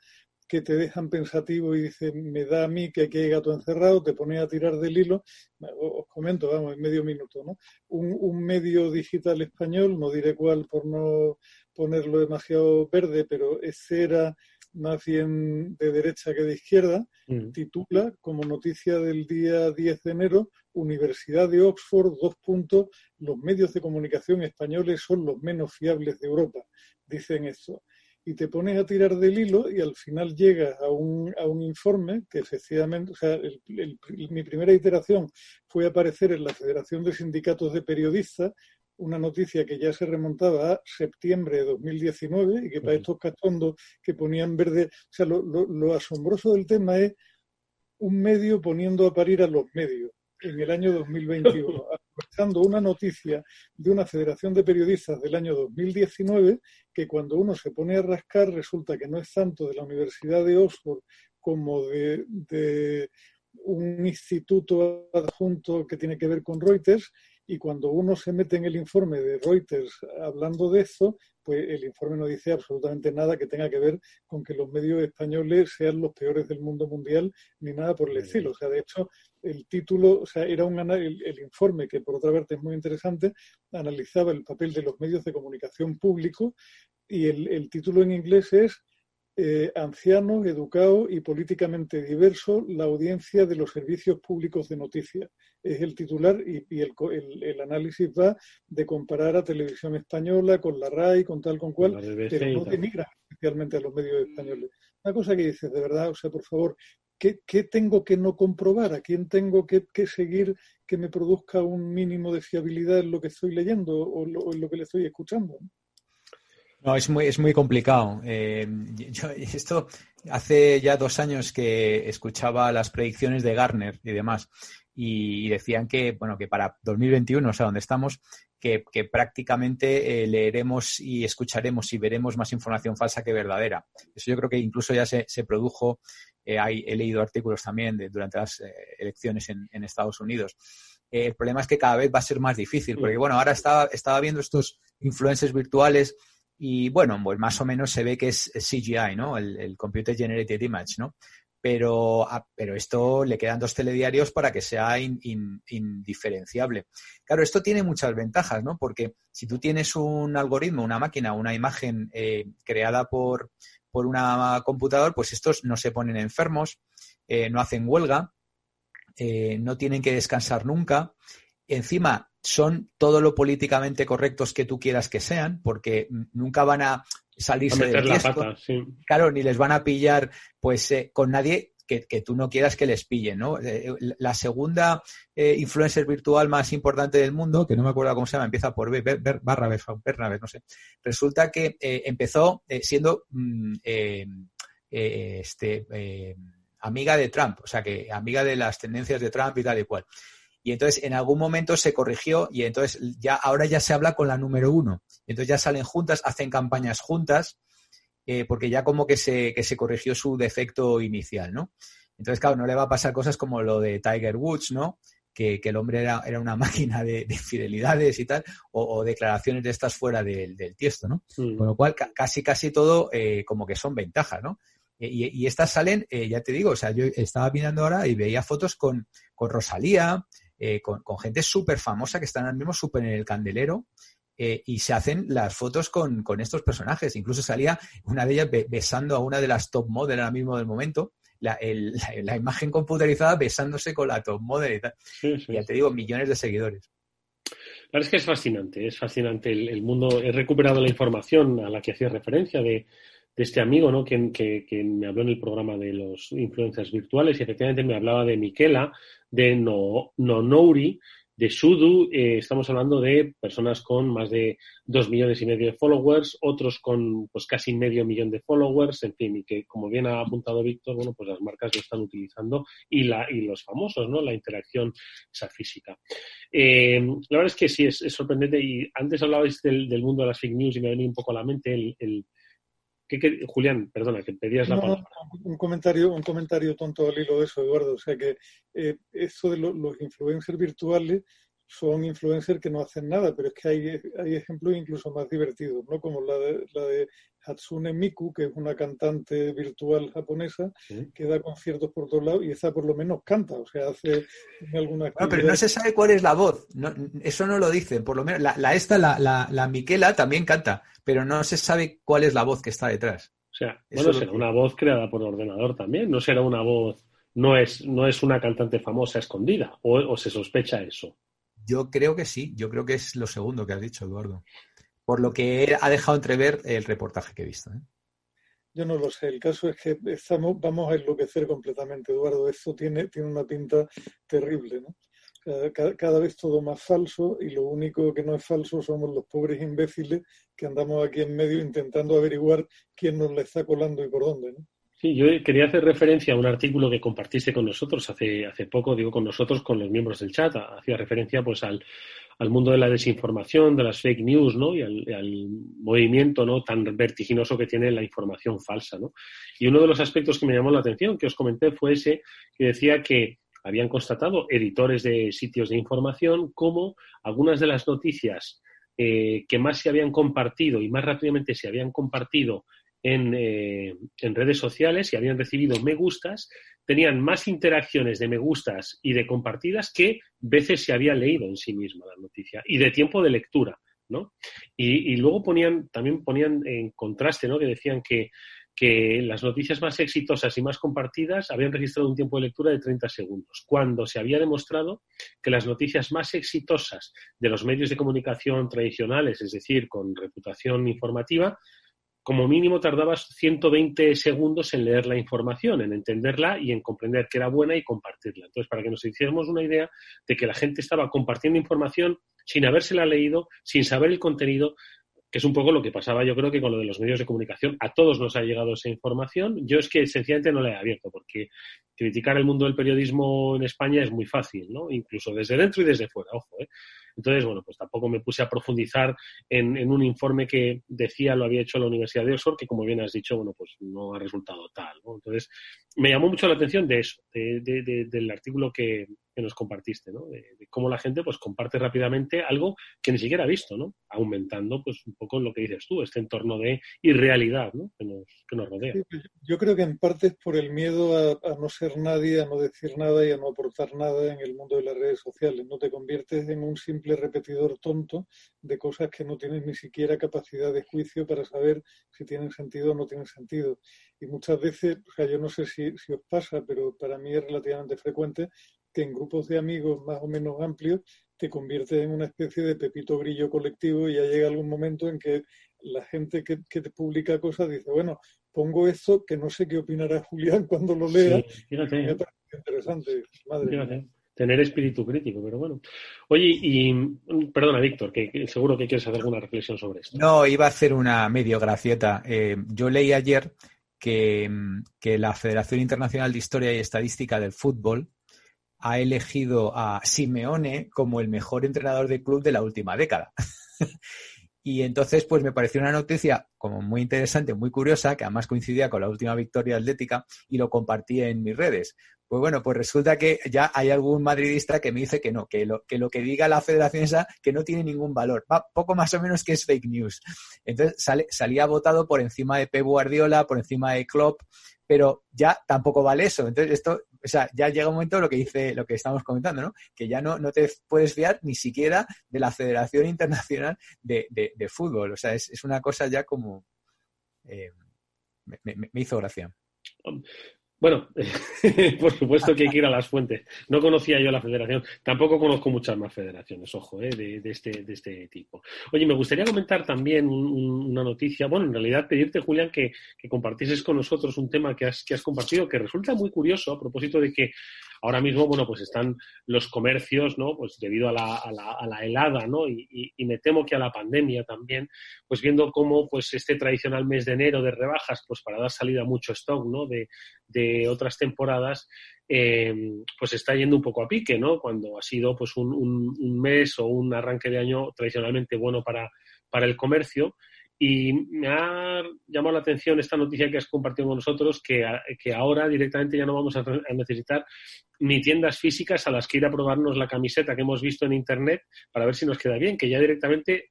N: que te dejan pensativo y dicen, me da a mí que aquí hay gato encerrado, te pone a tirar del hilo. Os comento, vamos, en medio minuto, ¿no? Un, un medio digital español, no diré cuál por no ponerlo demasiado verde, pero ese era más bien de derecha que de izquierda, mm. titula como noticia del día 10 de enero, Universidad de Oxford, dos puntos, los medios de comunicación españoles son los menos fiables de Europa, dicen esto. Y te pones a tirar del hilo y al final llegas a un, a un informe que efectivamente, o sea, mi primera iteración fue aparecer en la Federación de Sindicatos de Periodistas, una noticia que ya se remontaba a septiembre de 2019 y que para estos cachondos que ponían verde, o sea, lo, asombroso del tema es un medio poniendo a parir a los medios en el año 2021, (laughs) aprovechando una noticia de una federación de periodistas del año 2019 que cuando uno se pone a rascar resulta que no es tanto de la Universidad de Oxford como de, de un instituto adjunto que tiene que ver con Reuters y cuando uno se mete en el informe de Reuters hablando de eso, pues el informe no dice absolutamente nada que tenga que ver con que los medios españoles sean los peores del mundo mundial, ni nada por el estilo. O sea, de hecho, el título, o sea, era un el, el informe que por otra parte es muy interesante, analizaba el papel de los medios de comunicación público y el, el título en inglés es eh, anciano, educado y políticamente diverso, la audiencia de los servicios públicos de noticias. Es el titular y, el, análisis va de comparar a Televisión Española con la RAI, con tal, con cual, pero no denigra especialmente a los medios españoles. Una cosa que dices, de verdad, o sea, por favor, ¿qué, tengo que no comprobar? ¿A quién tengo que, seguir que me produzca un mínimo de fiabilidad en lo que estoy leyendo o, en lo que le estoy escuchando?
O: No, es muy, es muy complicado. Eh, esto hace ya dos años que escuchaba las predicciones de Garner y demás, y, decían que, bueno, que para 2021, o sea, donde estamos, que, prácticamente eh, leeremos y escucharemos y veremos más información falsa que verdadera. Eso yo creo que incluso ya se, produjo, eh, he leído artículos también de, durante las elecciones en, en, Estados Unidos. el problema es que cada vez va a ser más difícil, porque bueno, ahora estaba, estaba viendo estos influencers virtuales y bueno, pues más o menos se ve que es CGI, ¿no? El, Computer Generated Image, ¿no? Pero, ah, pero esto le quedan dos telediarios para que sea indiferenciable. Claro, esto tiene muchas ventajas, ¿no? Porque si tú tienes un algoritmo, una máquina, una imagen eh, creada por, por una computadora, pues estos no se ponen enfermos, eh, no hacen huelga, eh, no tienen que descansar nunca. Encima, son todo lo políticamente correctos que tú quieras que sean, porque nunca van a salirse de la Claro, ni les van a pillar pues eh, con nadie que, tú no quieras que les pille, ¿no? Eh, la segunda eh, influencer virtual más importante del mundo, que no me acuerdo cómo se llama, empieza por B, barra Bernabé, no sé. Resulta que empezó siendo mm, este amiga de Trump, o sea que amiga de las tendencias de Trump y tal y cual. Y entonces en algún momento se corrigió y entonces ya ahora ya se habla con la número uno. Entonces ya salen juntas, hacen campañas juntas, eh, porque ya como que se, que se corrigió su defecto inicial, ¿no? Entonces, claro, no le va a pasar cosas como lo de Tiger Woods, ¿no? Que, el hombre era, era una (laughs) máquina de, de, fidelidades y tal, o, declaraciones de estas fuera del, del tiesto, ¿no? Con lo cual, casi, casi todo eh, como que son ventajas, ¿no? Y, estas salen, eh, ya te digo, o sea, yo estaba mirando ahora y veía fotos con, con Rosalía, eh, con, gente súper famosa que están ahora mismo súper en el candelero. Eh, y se hacen las fotos con, estos personajes. Incluso salía una de ellas besando a una de las top model ahora mismo del momento. La, imagen computerizada besándose con la top model y tal. Ya te digo, millones de seguidores.
K: La verdad es que es fascinante, es fascinante el, el mundo. He recuperado la información a la que hacía referencia de, de este amigo, ¿no? Que, que, me habló en el programa de los influencers virtuales y efectivamente me hablaba de Miquela, de no, Nonouri, de Sudu. Eh, estamos hablando de personas con más de dos millones y medio de followers, otros con pues casi medio millón de followers, en fin, y que como bien ha apuntado Víctor, bueno, pues las marcas lo están utilizando y, la, y los famosos, ¿no? La interacción esa física. Eh, la verdad es que sí, es, sorprendente y antes hablabais del, del, mundo de las fake news y me ha venido un poco a la mente el Julián, perdona, que pedías la palabra.
N: un, comentario, un comentario tonto al hilo de eso, Eduardo. O sea que eh, eso de los influencers virtuales son influencers que no hacen nada, pero es que hay, hay ejemplos incluso más divertidos, ¿no? Como la de, la de Hatsune Miku, que es una cantante virtual japonesa que da conciertos por todos lados y esa por lo menos canta, o sea, hace alguna
O: no, pero no se sabe cuál es la voz, eso no lo dicen, por lo menos la, esta, la, la, la Miquela también canta, pero no se sabe cuál es la voz que está detrás.
K: O sea, bueno, será una voz creada por ordenador también, no será una voz, no es, no es una cantante famosa escondida, o se sospecha eso.
O: Yo creo que sí, yo creo que es lo segundo que has dicho, Eduardo. Por lo que ha dejado entrever el reportaje que he visto. ¿eh?
N: Yo no lo sé. El caso es que estamos, vamos a enloquecer completamente, Eduardo. Esto tiene, tiene una pinta terrible, ¿no? Cada, cada, vez todo más falso y lo único que no es falso somos los pobres imbéciles que andamos aquí en medio intentando averiguar quién nos le está colando y por dónde, ¿no?
K: Sí, yo quería hacer referencia a un artículo que compartiste con nosotros hace, hace poco, digo con nosotros, con los miembros del chat, hacía referencia pues al, al mundo de la desinformación, de las fake news, ¿no? Y al, movimiento, ¿no? Tan vertiginoso que tiene la información falsa, ¿no? Y uno de los aspectos que me llamó la atención, que os comenté, fue ese que decía que habían constatado editores de sitios de información como algunas de las noticias eh, que más se habían compartido y más rápidamente se habían compartido eh, en, redes sociales y habían recibido me gustas, tenían más interacciones de me gustas y de compartidas que veces se había leído en sí misma la noticia y de tiempo de lectura. ¿no? Y, luego ponían, también ponían en contraste, ¿no? que decían que, que las noticias más exitosas y más compartidas habían registrado un tiempo de lectura de 30 segundos, cuando se había demostrado que las noticias más exitosas de los medios de comunicación tradicionales, es decir, con reputación informativa, como mínimo tardabas 120 segundos en leer la información, en entenderla y en comprender que era buena y compartirla. Entonces, para que nos hiciéramos una idea de que la gente estaba compartiendo información sin habérsela leído, sin saber el contenido, que es un poco lo que pasaba yo creo que con lo de los medios de comunicación. A todos nos ha llegado esa información. Yo es que sencillamente no la he abierto, porque criticar el mundo del periodismo en España es muy fácil, ¿no? Incluso desde dentro y desde fuera, ojo, ¿eh? Entonces, bueno, pues tampoco me puse a profundizar en, un informe que decía lo había hecho la Universidad de Oxford, que como bien has dicho, bueno, pues no ha resultado tal, ¿no? Entonces, me llamó mucho la atención de eso, del artículo que, nos compartiste, ¿no? De, cómo la gente pues comparte rápidamente algo que ni siquiera ha visto, ¿no? Aumentando pues un poco lo que dices tú, este entorno de irrealidad, ¿no? Que nos, que nos rodea.
N: yo creo que en parte es por el miedo a, no ser nadie, a no decir nada y a no aportar nada en el mundo de las redes sociales. No te conviertes en un simple repetidor tonto de cosas que no tienes ni siquiera capacidad de juicio para saber si tienen sentido o no tienen sentido. Y muchas veces, o sea, yo no sé si, si os pasa, pero para mí es relativamente frecuente que en grupos de amigos más o menos amplios te conviertes en una especie de pepito grillo colectivo y ya llega algún momento en que la gente que, que te publica cosas dice, bueno, pongo esto que no sé qué opinará Julián cuando lo lea. Sí, fíjate. Me parece interesante,
K: madre Tener espíritu crítico, pero bueno. Oye, y perdona, Víctor, que, seguro que quieres hacer alguna reflexión sobre esto.
O: No, iba a hacer una medio gracieta. Eh, yo leí ayer que, que la Federación Internacional de Historia y Estadística del Fútbol ha elegido a Simeone como el mejor entrenador de club de la última década. (laughs) y entonces, pues me pareció una noticia como muy interesante, muy curiosa, que además coincidía con la última victoria atlética y lo compartí en mis redes. Pues bueno, pues resulta que ya hay algún madridista que me dice que no, que lo que, diga la federación esa que no tiene ningún valor, Va, poco más o menos que es fake news. Entonces sale, salía votado por encima de Pep Guardiola, por encima de Klopp, pero ya tampoco vale eso. Entonces, esto, o sea, ya llega un momento lo que dice, lo que estamos comentando, ¿no? Que ya no, no te puedes fiar ni siquiera de la Federación Internacional de, Fútbol. O sea, es, es, una cosa ya como eh, me, hizo gracia.
K: Bueno, (laughs) por supuesto que hay que ir a las fuentes. No conocía yo la federación, tampoco conozco muchas más federaciones, ojo, eh, de, este, de este tipo. Oye, me gustaría comentar también una noticia, bueno, en realidad pedirte, Julián, que, que compartieses con nosotros un tema que has compartido que resulta muy curioso a propósito de que ahora mismo, bueno, pues están los comercios, ¿no? Pues debido a la, a la, a la helada, ¿no? Y, me temo que a la pandemia también, pues viendo cómo, pues este tradicional mes de enero de rebajas, pues para dar salida a mucho stock, ¿no? De, otras temporadas, eh, pues está yendo un poco a pique, ¿no? Cuando ha sido, pues un, mes o un arranque de año tradicionalmente bueno para el comercio y me ha llamado la atención esta noticia que has compartido con nosotros, que, que ahora directamente ya no vamos a, necesitar ni tiendas físicas a las que ir a probarnos la camiseta que hemos visto en Internet para ver si nos queda bien, que ya directamente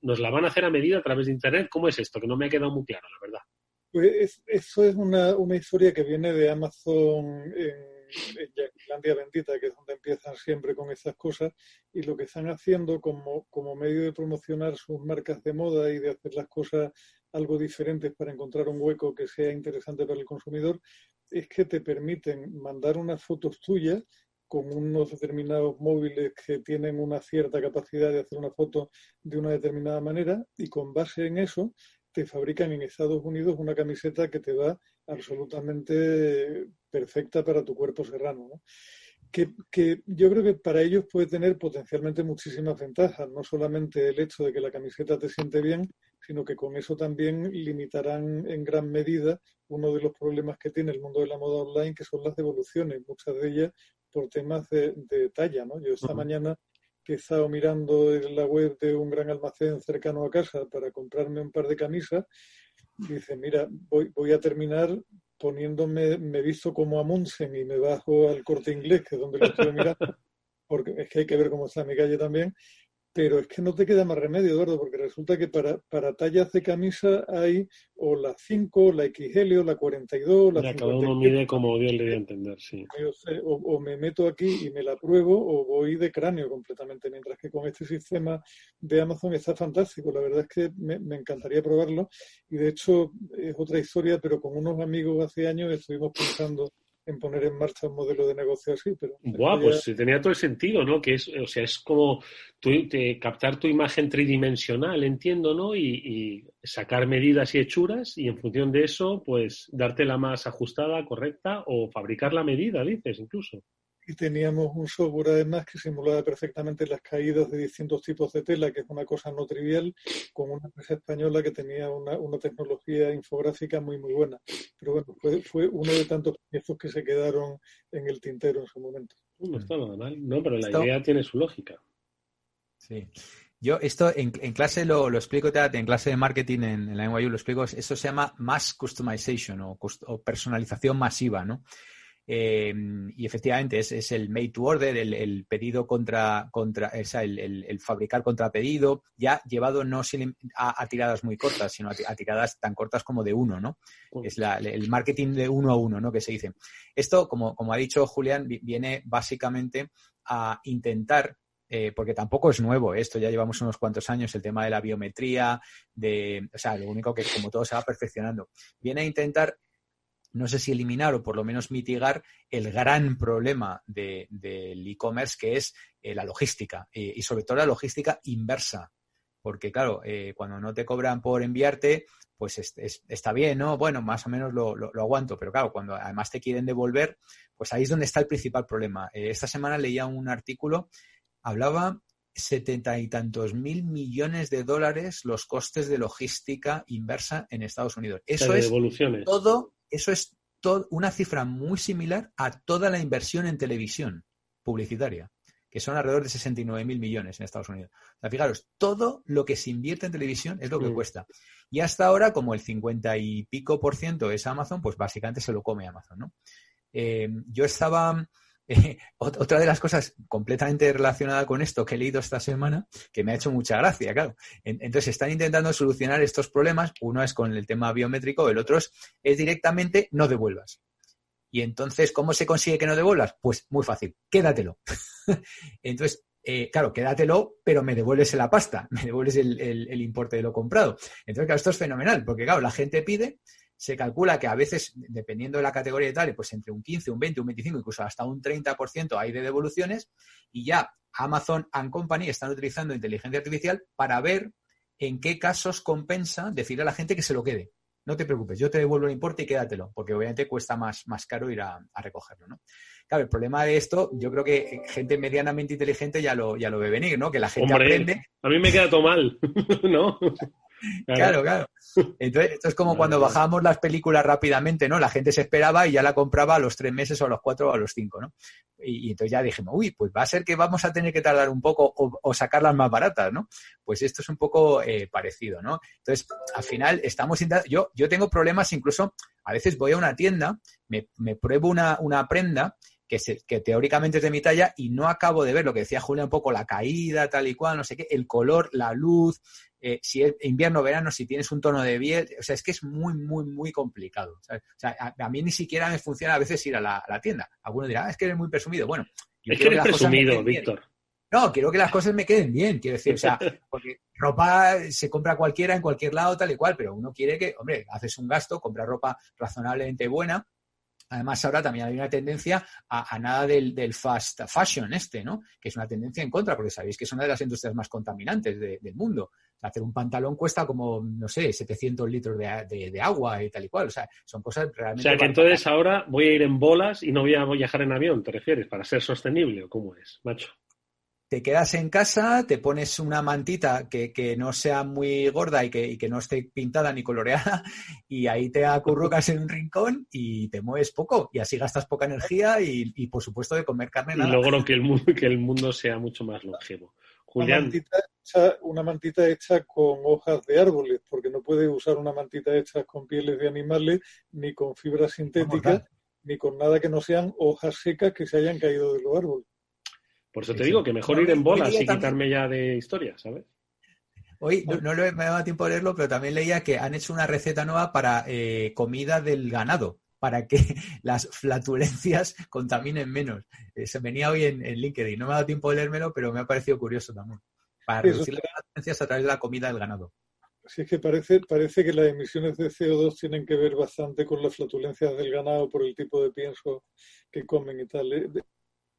K: nos la van a hacer a medida a través de Internet. ¿Cómo es esto? Que no me ha quedado muy claro, la verdad.
N: Pues eso es una, una historia que viene de Amazon en Yaquilandia Bendita, que es donde empiezan siempre con esas cosas, y lo que están haciendo como, como medio de promocionar sus marcas de moda y de hacer las cosas algo diferentes para encontrar un hueco que sea interesante para el consumidor, es que te permiten mandar unas fotos tuyas con unos determinados móviles que tienen una cierta capacidad de hacer una foto de una determinada manera y con base en eso te fabrican en Estados Unidos una camiseta que te va absolutamente perfecta para tu cuerpo serrano. ¿no? Que, que, yo creo que para ellos puede tener potencialmente muchísimas ventajas, no solamente el hecho de que la camiseta te siente bien, sino que con eso también limitarán en gran medida uno de los problemas que tiene el mundo de la moda online, que son las devoluciones, muchas de ellas por temas de, de talla. ¿no? Yo esta mañana he estado mirando en la web de un gran almacén cercano a casa para comprarme un par de camisas, dice, mira, voy, voy a terminar poniéndome, me visto como Amundsen y me bajo al corte inglés, que es donde lo estoy mirando, porque es que hay que ver cómo está mi calle también, pero es que no te queda más remedio, Eduardo, porque resulta que para, para tallas de camisa hay o la 5, la XL o la 42, la
K: ya, cada uno mide como Dios le dio a entender, sí.
N: O, o, me meto aquí y me la pruebo o voy de cráneo completamente, mientras que con este sistema de Amazon está fantástico. La verdad es que me, me encantaría probarlo y de hecho es otra historia, pero con unos amigos hace años estuvimos pensando en poner en marcha un modelo de negocio así, pero...
K: Buah, pues tenía todo el sentido, ¿no? Que es, o sea, es como captar tu imagen tridimensional, entiendo, ¿no? Y, y, sacar medidas y hechuras y en función de eso, pues darte la más ajustada, correcta o fabricar la medida, dices, incluso
N: y teníamos un software además que simulaba perfectamente las caídas de distintos tipos de tela, que es una cosa no trivial, con una empresa española que tenía una, una tecnología infográfica muy, muy buena. Pero bueno, fue, fue uno de tantos proyectos que se quedaron en el tintero en su momento.
K: No está nada mal, no, pero la idea tiene su lógica.
O: Sí. Yo esto en, en clase lo, lo, explico, en clase de marketing en, en, la NYU lo explico, eso se llama mass customization o, o personalización masiva, ¿no? Eh, y efectivamente es, es, el made to order, el, el pedido contra, contra el, el, el, fabricar contra pedido, ya llevado no a, a tiradas muy cortas, sino a, a, tiradas tan cortas como de uno, ¿no? Es la, el marketing de uno a uno, ¿no? Que se dice. Esto, como, como ha dicho Julián, viene básicamente a intentar eh, porque tampoco es nuevo esto, ya llevamos unos cuantos años, el tema de la biometría, de, o sea, lo único que como todo se va perfeccionando, viene a intentar no sé si eliminar o por lo menos mitigar el gran problema del de, e-commerce que es eh, la logística eh, y sobre todo la logística inversa. Porque claro, eh, cuando no te cobran por enviarte, pues es, es, está bien, ¿no? Bueno, más o menos lo, lo, lo, aguanto, pero claro, cuando además te quieren devolver, pues ahí es donde está el principal problema. esta semana leía un artículo, hablaba setenta y tantos mil millones de dólares los costes de logística inversa en Estados Unidos. Eso es todo, eso es una cifra muy similar a toda la inversión en televisión publicitaria, que son alrededor de 69 mil millones en Estados Unidos. fijaros, todo lo que se invierte en televisión es lo que mm. cuesta. Y hasta ahora, como el 50 y pico por ciento es Amazon, pues básicamente se lo come Amazon, ¿no? Eh, yo estaba otra de las cosas completamente relacionada con esto que he leído esta semana, que me ha hecho mucha gracia, claro. Entonces, están intentando solucionar estos problemas. Uno es con el tema biométrico, el otro es, directamente no devuelvas. Y entonces, ¿cómo se consigue que no devuelvas? Pues muy fácil, quédatelo. (laughs) entonces, eh, claro, quédatelo, pero me devuelves la pasta, (laughs) me devuelves el, el, importe de lo comprado. Entonces, claro, esto es fenomenal, porque claro, la gente pide, se calcula que a veces, dependiendo de la categoría y tal, pues entre un 15, un 20, un 25, incluso hasta un 30% hay de devoluciones y ya Amazon and Company están utilizando inteligencia artificial para ver en qué casos compensa decirle a la gente que se lo quede. No te preocupes, yo te devuelvo el importe y quédatelo, porque obviamente cuesta más, más caro ir a, recogerlo, ¿no? Claro, el problema de esto, yo creo que gente medianamente inteligente ya lo, ya lo ve venir, ¿no? Que la gente aprende.
K: A mí me queda todo mal, (laughs) ¿no?
O: Claro, claro. Entonces, esto es como cuando bajábamos las películas rápidamente, ¿no? La gente se esperaba y ya la compraba a los tres meses o a los cuatro o a los cinco, ¿no? Y, entonces ya dijimos, uy, pues va a ser que vamos a tener que tardar un poco o, sacarlas más baratas, ¿no? Pues esto es un poco eh, parecido, ¿no? Entonces, al final estamos intentando, yo, yo tengo problemas incluso, a veces voy a una tienda, me, me pruebo una, una prenda que, teóricamente es de mi talla y no acabo de ver lo que decía Julia un poco, la caída, tal y cual, no sé qué, el color, la luz, eh, si es invierno, verano, si tienes un tono de piel, o sea, es que es muy, muy, muy complicado. O sea, a, mí ni siquiera me funciona a veces ir a la, tienda. Algunos dirán, ah, es que eres muy presumido. Bueno,
K: yo es que eres presumido, Víctor.
O: No, quiero que las cosas me queden bien, quiero decir, o sea, (laughs) porque ropa se compra cualquiera en cualquier lado, tal y cual, pero uno quiere que, hombre, haces un gasto, compras ropa razonablemente buena, Además, ahora también hay una tendencia a, nada del, fast fashion este, ¿no? Que es una tendencia en contra, porque sabéis que es una de las industrias más contaminantes del mundo. Hacer un pantalón cuesta como, no sé, 700 litros de, agua y tal y cual. O sea, son cosas realmente...
K: O sea, que entonces ahora voy a ir en bolas y no voy a viajar en avión, ¿te refieres? Para ser sostenible, ¿o cómo es, macho?
O: te quedas en casa, te pones una mantita que, no sea muy gorda y que, no esté pintada ni coloreada (laughs) y ahí te acurrucas en un rincón y te mueves poco y así gastas poca energía y, por supuesto de comer carne
K: nada. Y logro (laughs) que el, mundo, que el mundo sea mucho más longevo. Julián.
N: Una mantita, hecha, con hojas de árboles, porque no puedes usar una mantita hecha con pieles de animales, ni con fibras sintéticas, ni con nada que no sean hojas secas que se hayan caído de los árboles.
K: Por eso te digo que mejor ir en bolas y quitarme ya de historia, ¿sabes?
O: Hoy no, no, me daba tiempo de leerlo, pero también leía que han hecho una receta nueva para eh, comida del ganado, para que (laughs) las flatulencias contaminen menos. Eh, se venía hoy en, LinkedIn. No me ha dado tiempo de leérmelo, pero me ha parecido curioso también. Para reducir las flatulencias a través de la comida del ganado.
N: Sí, es que parece, parece que las emisiones de CO2 tienen que ver bastante con las flatulencias del ganado por el tipo de pienso que comen y tal.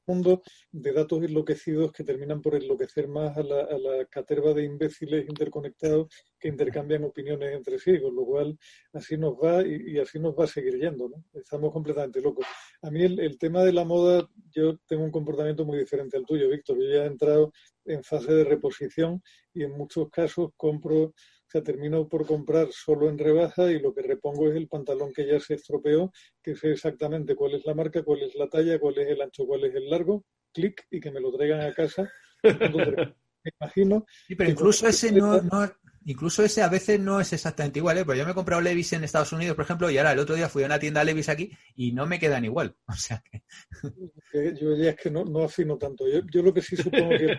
N: Mundo de datos enloquecidos que terminan por enloquecer más a la, a caterva de imbéciles interconectados que intercambian opiniones entre sí, con lo cual así nos va y, así nos va a seguir yendo, ¿no? Estamos completamente locos. A mí el, tema de la moda, yo tengo un comportamiento muy diferente al tuyo, Víctor. Yo ya he entrado en fase de reposición y en muchos casos compro sea, termino por comprar solo en rebaja y lo que repongo es el pantalón que ya se estropeó, que sé exactamente cuál es la marca, cuál es la talla, cuál es el ancho, cuál es el largo, clic y que me lo traigan a casa. me imagino.
O: Sí, pero incluso ese no, incluso ese a veces no es exactamente igual, ¿eh? Porque yo me he comprado Levis en Estados Unidos, por ejemplo, y ahora el otro día fui a una tienda Levis aquí y no me quedan igual. (laughs) O sea que...
N: Yo ya es que no, no afino tanto. Yo, yo lo que sí supongo que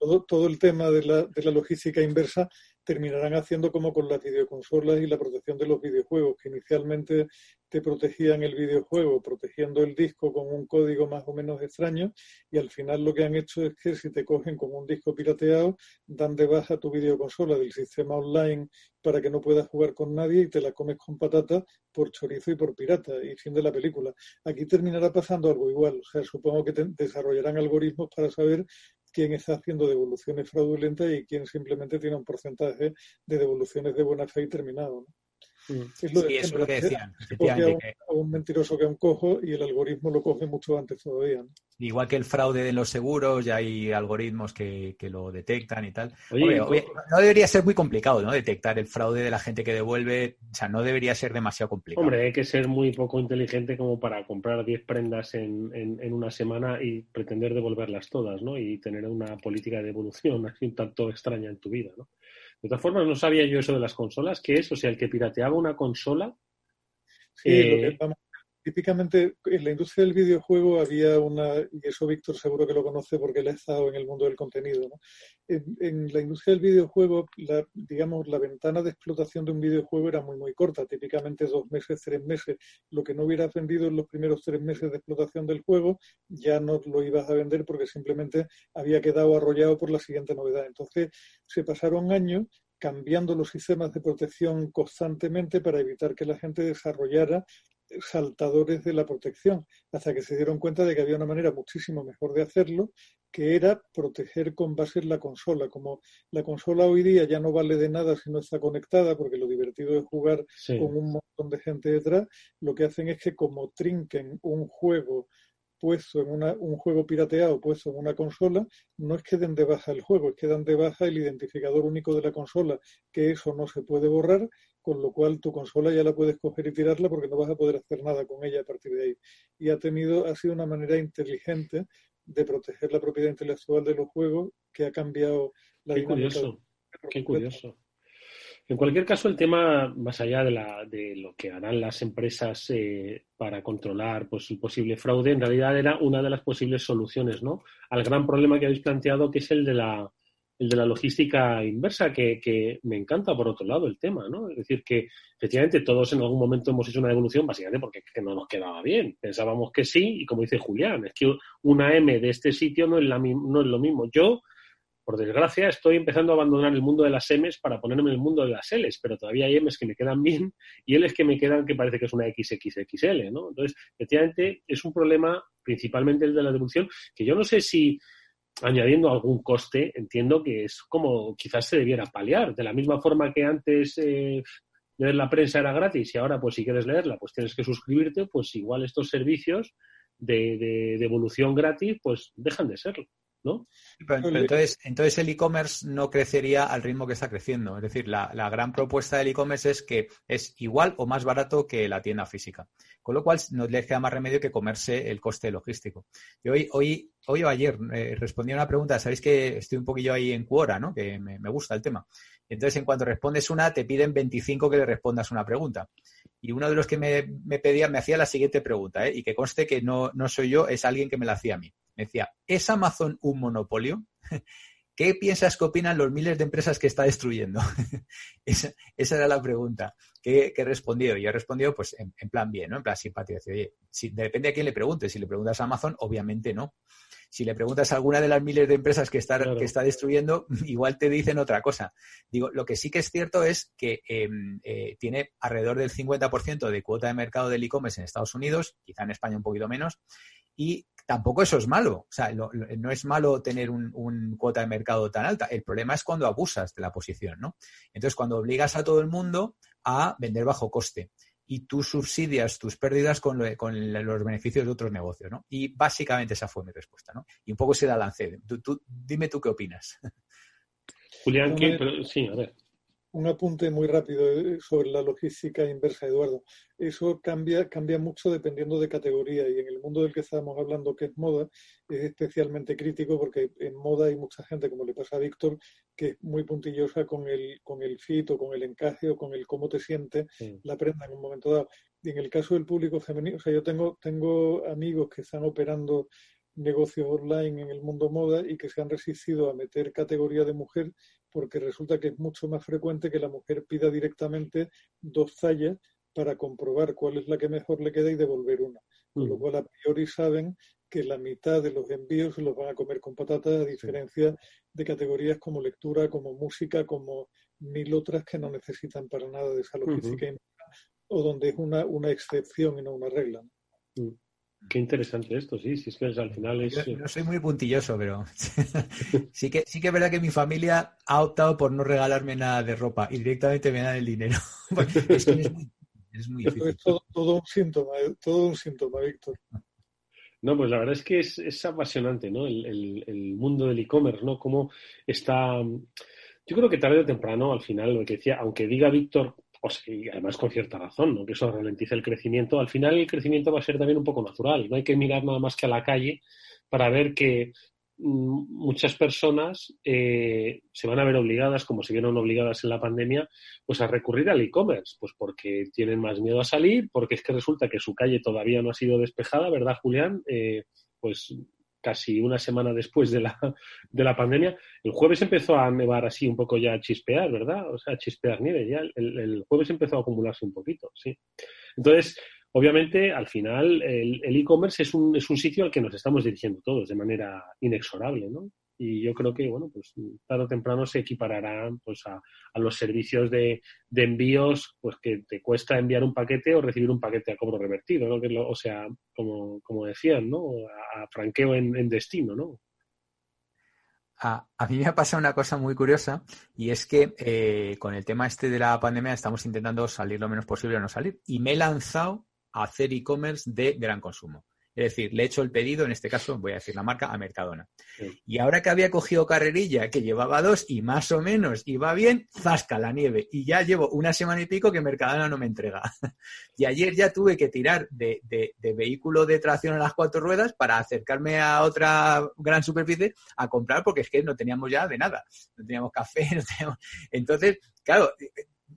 N: todo, todo el tema de la, de la logística inversa terminarán haciendo como con las videoconsolas y la protección de los videojuegos, que inicialmente te protegían el videojuego protegiendo el disco con un código más o menos extraño y al final lo que han hecho es que si te cogen con un disco pirateado, dan de baja tu videoconsola del sistema online para que no puedas jugar con nadie y te la comes con patata por chorizo y por pirata y fin de la película. Aquí terminará pasando algo igual, o sea, supongo que desarrollarán algoritmos para saber quién está haciendo devoluciones fraudulentas y quién simplemente tiene un porcentaje de devoluciones de buena fe y terminado. Mm. Es lo,
O: es lo que decían.
N: A un, mentiroso que a un cojo y el algoritmo lo coge mucho antes todavía.
O: Igual que el fraude de los seguros, ya hay algoritmos que, lo detectan y tal. no debería ser muy complicado, ¿no? Detectar el fraude de la gente que devuelve. O sea, no debería ser demasiado complicado.
K: Hombre, hay que ser muy poco inteligente como para comprar 10 prendas en, en, una semana y pretender devolverlas todas, ¿no? Y tener una política de devolución (laughs) así un tanto extraña en tu vida, ¿no? De todas formas, no sabía yo eso de las consolas, que es, o sea, el que pirateaba una consola.
N: Sí, eh, típicamente en la industria del videojuego había una, y eso Víctor seguro que lo conoce porque él ha estado en el mundo del contenido, ¿no? en, la industria del videojuego, la, digamos, la ventana de explotación de un videojuego era muy, muy corta, típicamente dos meses, tres meses. Lo que no hubieras vendido en los primeros tres meses de explotación del juego, ya no lo ibas a vender porque simplemente había quedado arrollado por la siguiente novedad. Entonces, se pasaron años cambiando los sistemas de protección constantemente para evitar que la gente desarrollara saltadores de la protección, hasta que se dieron cuenta de que había una manera muchísimo mejor de hacerlo, que era proteger con base en la consola. Como la consola hoy día ya no vale de nada si no está conectada, porque lo divertido es jugar con un montón de gente detrás, lo que hacen es que como trinquen un juego puesto en una, un juego pirateado puesto en una consola, no es que den de baja el juego, es que dan de baja el identificador único de la consola, que eso no se puede borrar, con lo cual tu consola ya la puedes coger y tirarla porque no vas a poder hacer nada con ella a partir de ahí. Y ha tenido, ha sido una manera inteligente de proteger la propiedad intelectual de los juegos que ha cambiado la
K: Qué curioso. Qué curioso. En cualquier caso, el tema, más allá de, la, de lo que harán las empresas eh, para controlar pues, el posible fraude, en realidad era una de las posibles soluciones ¿no? al gran problema que habéis planteado, que es el de la, el de la logística inversa, que, me encanta por otro lado el tema, ¿no? Es decir, que efectivamente todos en algún momento hemos hecho una evolución básicamente porque no nos quedaba bien. Pensábamos que sí, y como dice Julián, es que una M de este sitio no es, la, no es lo mismo. Yo, por desgracia, estoy empezando a abandonar el mundo de las M's para ponerme en el mundo de las L's, pero todavía hay M's que me quedan bien y L's que me quedan que parece que es una XXXL, ¿no? Entonces, efectivamente, es un problema, principalmente el de la devolución, que yo no sé si añadiendo algún coste, entiendo que es como quizás se debiera paliar. De la misma forma que antes eh, leer la prensa era gratis y ahora, pues si quieres leerla, pues tienes que suscribirte, pues igual estos servicios de, de devolución gratis, pues dejan de serlo. ¿No?
O: Pero, entonces, entonces el e-commerce no crecería al ritmo que está creciendo. Es decir, la, gran propuesta del e-commerce es que es igual o más barato que la tienda física. Con lo cual no le queda más remedio que comerse el coste logístico. Y hoy, hoy, hoy o ayer eh, respondí a una pregunta, sabéis que estoy un poquillo ahí en Quora, ¿no? Que me, me gusta el tema. Entonces, en cuanto respondes una, te piden 25 que le respondas una pregunta. Y uno de los que me, pedía, me hacía la siguiente pregunta, ¿eh? y que conste que no, no soy yo, es alguien que me la hacía a mí. Me decía, ¿es Amazon un monopolio? (laughs) ¿Qué piensas que opinan los miles de empresas que está destruyendo? (laughs) esa, era la pregunta que, he respondido. Y he respondido pues en, plan bien, ¿no? En plan simpático. Oye, si, depende a quién le preguntes. Si le preguntas a Amazon, obviamente no. Si le preguntas a alguna de las miles de empresas que está, que está destruyendo, (laughs) igual te dicen otra cosa. Digo, lo que sí que es cierto es que em, eh, tiene alrededor del 50% de cuota de mercado del e-commerce en Estados Unidos, quizá en España un poquito menos, y tampoco eso es malo. O sea, no es malo tener un, cuota de mercado tan alta. El problema es cuando abusas de la posición, ¿no? Entonces, cuando obligas a todo el mundo a vender bajo coste y tú subsidias tus pérdidas con, los beneficios de otros negocios, ¿no? Y básicamente esa fue mi respuesta, ¿no? Y un poco se la lancé. Tú, dime tú qué opinas.
K: Julián, ¿qué? sí, a ver
N: un apunte muy rápido eh, sobre la logística inversa, Eduardo. Eso cambia, cambia mucho dependiendo de categoría y en el mundo del que estábamos hablando, que es moda, es especialmente crítico porque en moda hay mucha gente, como le pasa a Víctor, que es muy puntillosa con el, con el fit o con el encaje o con el cómo te siente la prenda en un momento dado. Y en el caso del público femenino, o sea, yo tengo, tengo amigos que están operando negocios online en el mundo moda y que se han resistido a meter categoría de mujer porque resulta que es mucho más frecuente que la mujer pida directamente dos tallas para comprobar cuál es la que mejor le queda y devolver una. Con lo mm. cual, a priori saben que la mitad de los envíos se los van a comer con patatas, a diferencia de categorías como lectura, como música, como mil otras que no necesitan para nada de esa logística o donde es una, una excepción y no una regla.
K: Mm. Qué interesante esto, sí, sí, es que al final es...
O: no soy muy puntilloso, pero (laughs) sí que sí que es verdad que mi familia ha optado por no regalarme nada de ropa y directamente me dan el dinero. (laughs) es que es muy, es muy difícil.
N: Es todo, todo, un síntoma, eh, todo un síntoma, Víctor.
K: No, pues la verdad es que es, es apasionante, ¿no? El, el, el mundo del e-commerce, ¿no? Cómo está... Yo creo que tarde o temprano, al final, lo que decía, aunque diga Víctor, y además con cierta razón, ¿no? que eso ralentiza el crecimiento, al final el crecimiento va a ser también un poco natural. No hay que mirar nada más que a la calle para ver que mm, muchas personas eh, se van a ver obligadas, como se vieron obligadas en la pandemia, pues a recurrir al e-commerce, pues porque tienen más miedo a salir, porque es que resulta que su calle todavía no ha sido despejada, ¿verdad, Julián? Eh, pues casi una semana después de la, (laughs) de la pandemia. El jueves empezó a nevar así un poco ya a chispear, ¿verdad? O sea, a chispear nieve. Ya el, el jueves empezó a acumularse un poquito, sí. Entonces, obviamente, al final, el e-commerce es, un, es un sitio al que nos estamos dirigiendo todos de manera inexorable, ¿no? Y yo creo que bueno pues tarde o temprano se equipararán pues a, a los servicios de, de, envíos pues que te cuesta enviar un paquete o recibir un paquete a cobro revertido que lo, o sea como, como decían no a, franqueo en, en, destino no
O: a, a, mí me ha pasado una cosa muy curiosa y es que eh, con el tema este de la pandemia estamos intentando salir lo menos posible o no salir y me he lanzado a hacer e-commerce de gran consumo. Es decir, le he hecho el pedido, en este caso voy a decir la marca, a Mercadona. Sí. Y ahora que había cogido carrerilla, que llevaba dos y más o menos iba bien, zasca la nieve. Y ya llevo una semana y pico que Mercadona no me entrega. (laughs) y ayer ya tuve que tirar de, de, de, vehículo de tracción a las cuatro ruedas para acercarme a otra gran superficie a comprar porque es que no teníamos ya de nada. No teníamos café, (laughs) no teníamos... Entonces, claro,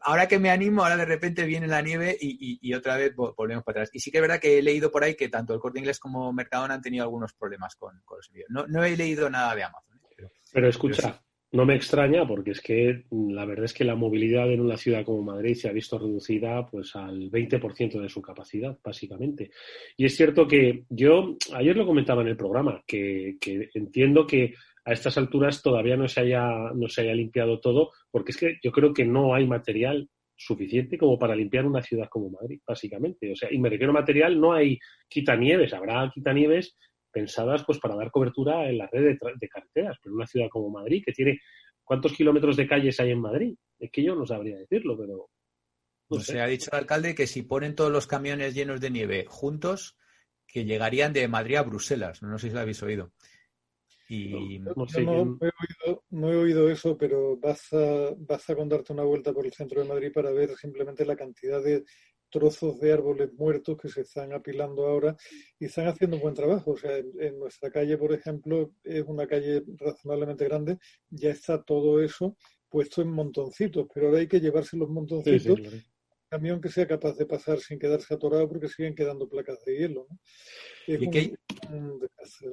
O: ahora que me animo, ahora de repente viene la nieve y, y, y, otra vez volvemos para atrás. Y sí que es verdad que he leído por ahí que tanto el Corte Inglés como Mercadona han tenido algunos problemas con, con los envíos. No, no, he leído nada de Amazon. ¿eh?
K: Pero, pero, escucha, pero sí. no me extraña porque es que la verdad es que la movilidad en una ciudad como Madrid se ha visto reducida pues al 20% de su capacidad, básicamente. Y es cierto que yo, ayer lo comentaba en el programa, que, que entiendo que a estas alturas todavía no se haya, no se haya limpiado todo, porque es que yo creo que no hay material suficiente como para limpiar una ciudad como Madrid, básicamente. O sea, y me refiero a material, no hay quitanieves, habrá quitanieves pensadas pues para dar cobertura en la red de, de carreteras, pero una ciudad como Madrid, que tiene ¿cuántos kilómetros de calles hay en Madrid? Es que yo no sabría decirlo, pero
O: no sé. Se ha dicho el alcalde que si ponen todos los camiones llenos de nieve juntos, que llegarían de Madrid a Bruselas. No sé si lo habéis oído.
N: Y no, no, sé no, he oído, no, he oído, eso, pero basta, basta con darte una vuelta por el centro de Madrid para ver simplemente la cantidad de trozos de árboles muertos que se están apilando ahora y están haciendo un buen trabajo. O sea, en, en, nuestra calle, por ejemplo, es una calle razonablemente grande, ya está todo eso puesto en montoncitos, pero ahora hay que llevarse los montoncitos. Sí, sí, claro. Camión que sea capaz de pasar sin quedarse atorado porque siguen quedando placas de hielo. ¿no? Es
O: ¿Y un, desastre,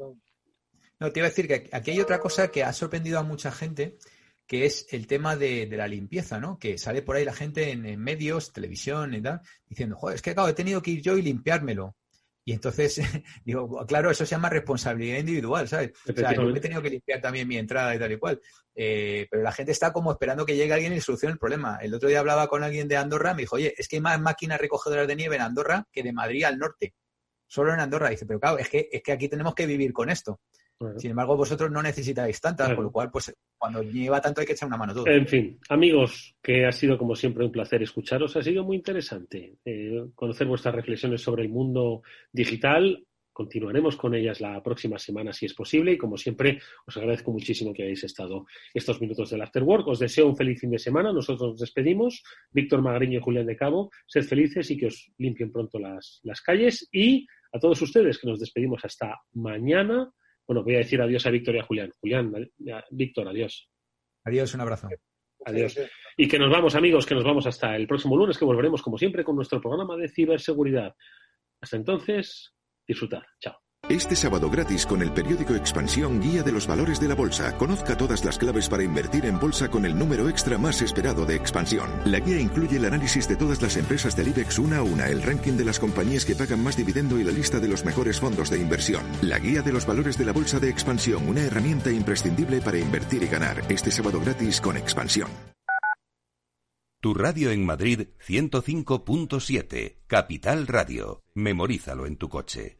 O: ¿no? Te iba a decir que aquí hay otra cosa que ha sorprendido a mucha gente, que es el tema de, de la limpieza, ¿no? Que sale por ahí la gente en, en, medios, televisión y tal, diciendo, joder, es que claro, he tenido que ir yo y limpiármelo. Y entonces, (laughs) digo, claro, eso se llama responsabilidad individual, ¿sabes? O sea, yo he tenido que limpiar también mi entrada y tal y cual. Eh, pero la gente está como esperando que llegue alguien y solucione el problema. El otro día hablaba con alguien de Andorra, me dijo, oye, es que hay más máquinas recogedoras de nieve en Andorra que de Madrid al norte. Solo en Andorra. Dice, pero claro, es que, es que aquí tenemos que vivir con esto. Bueno. Sin embargo, vosotros no necesitáis tantas, claro. por lo cual, pues cuando lleva tanto hay que echar una mano todo.
K: En fin, amigos, que ha sido como siempre un placer escucharos. Ha sido muy interesante eh, conocer vuestras reflexiones sobre el mundo digital. Continuaremos con ellas la próxima semana, si es posible. Y como siempre, os agradezco muchísimo que hayáis estado estos minutos del Afterwork. Os deseo un feliz fin de semana. Nosotros nos despedimos. Víctor Magariño y Julián de Cabo, sed felices y que os limpien pronto las, las calles. Y a todos ustedes que nos despedimos hasta mañana bueno, voy a decir adiós a Víctor y a Julián. Julián, a Víctor, adiós.
O: Adiós, un abrazo.
K: Adiós. Y que nos vamos, amigos, que nos vamos hasta el próximo lunes, que volveremos, como siempre, con nuestro programa de ciberseguridad. Hasta entonces, disfrutar. Chao.
I: Este sábado gratis con el periódico Expansión Guía de los Valores de la Bolsa. Conozca todas las claves para invertir en bolsa con el número extra más esperado de Expansión. La guía incluye el análisis de todas las empresas del IBEX una a una, el ranking de las compañías que pagan más dividendo y la lista de los mejores fondos de inversión. La Guía de los Valores de la Bolsa de Expansión, una herramienta imprescindible para invertir y ganar. Este sábado gratis con Expansión.
E: Tu radio en Madrid 105.7, Capital Radio. Memorízalo en tu coche.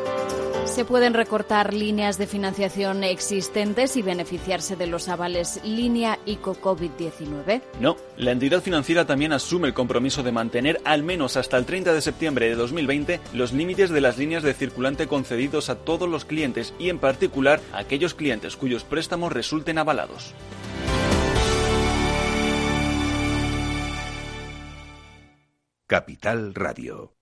A: Se pueden recortar líneas de financiación existentes y beneficiarse de los avales línea ICO COVID-19.
F: No, la entidad financiera también asume el compromiso de mantener al menos hasta el 30 de septiembre de 2020 los límites de las líneas de circulante concedidos a todos los clientes y en particular a aquellos clientes cuyos préstamos resulten avalados.
E: Capital Radio.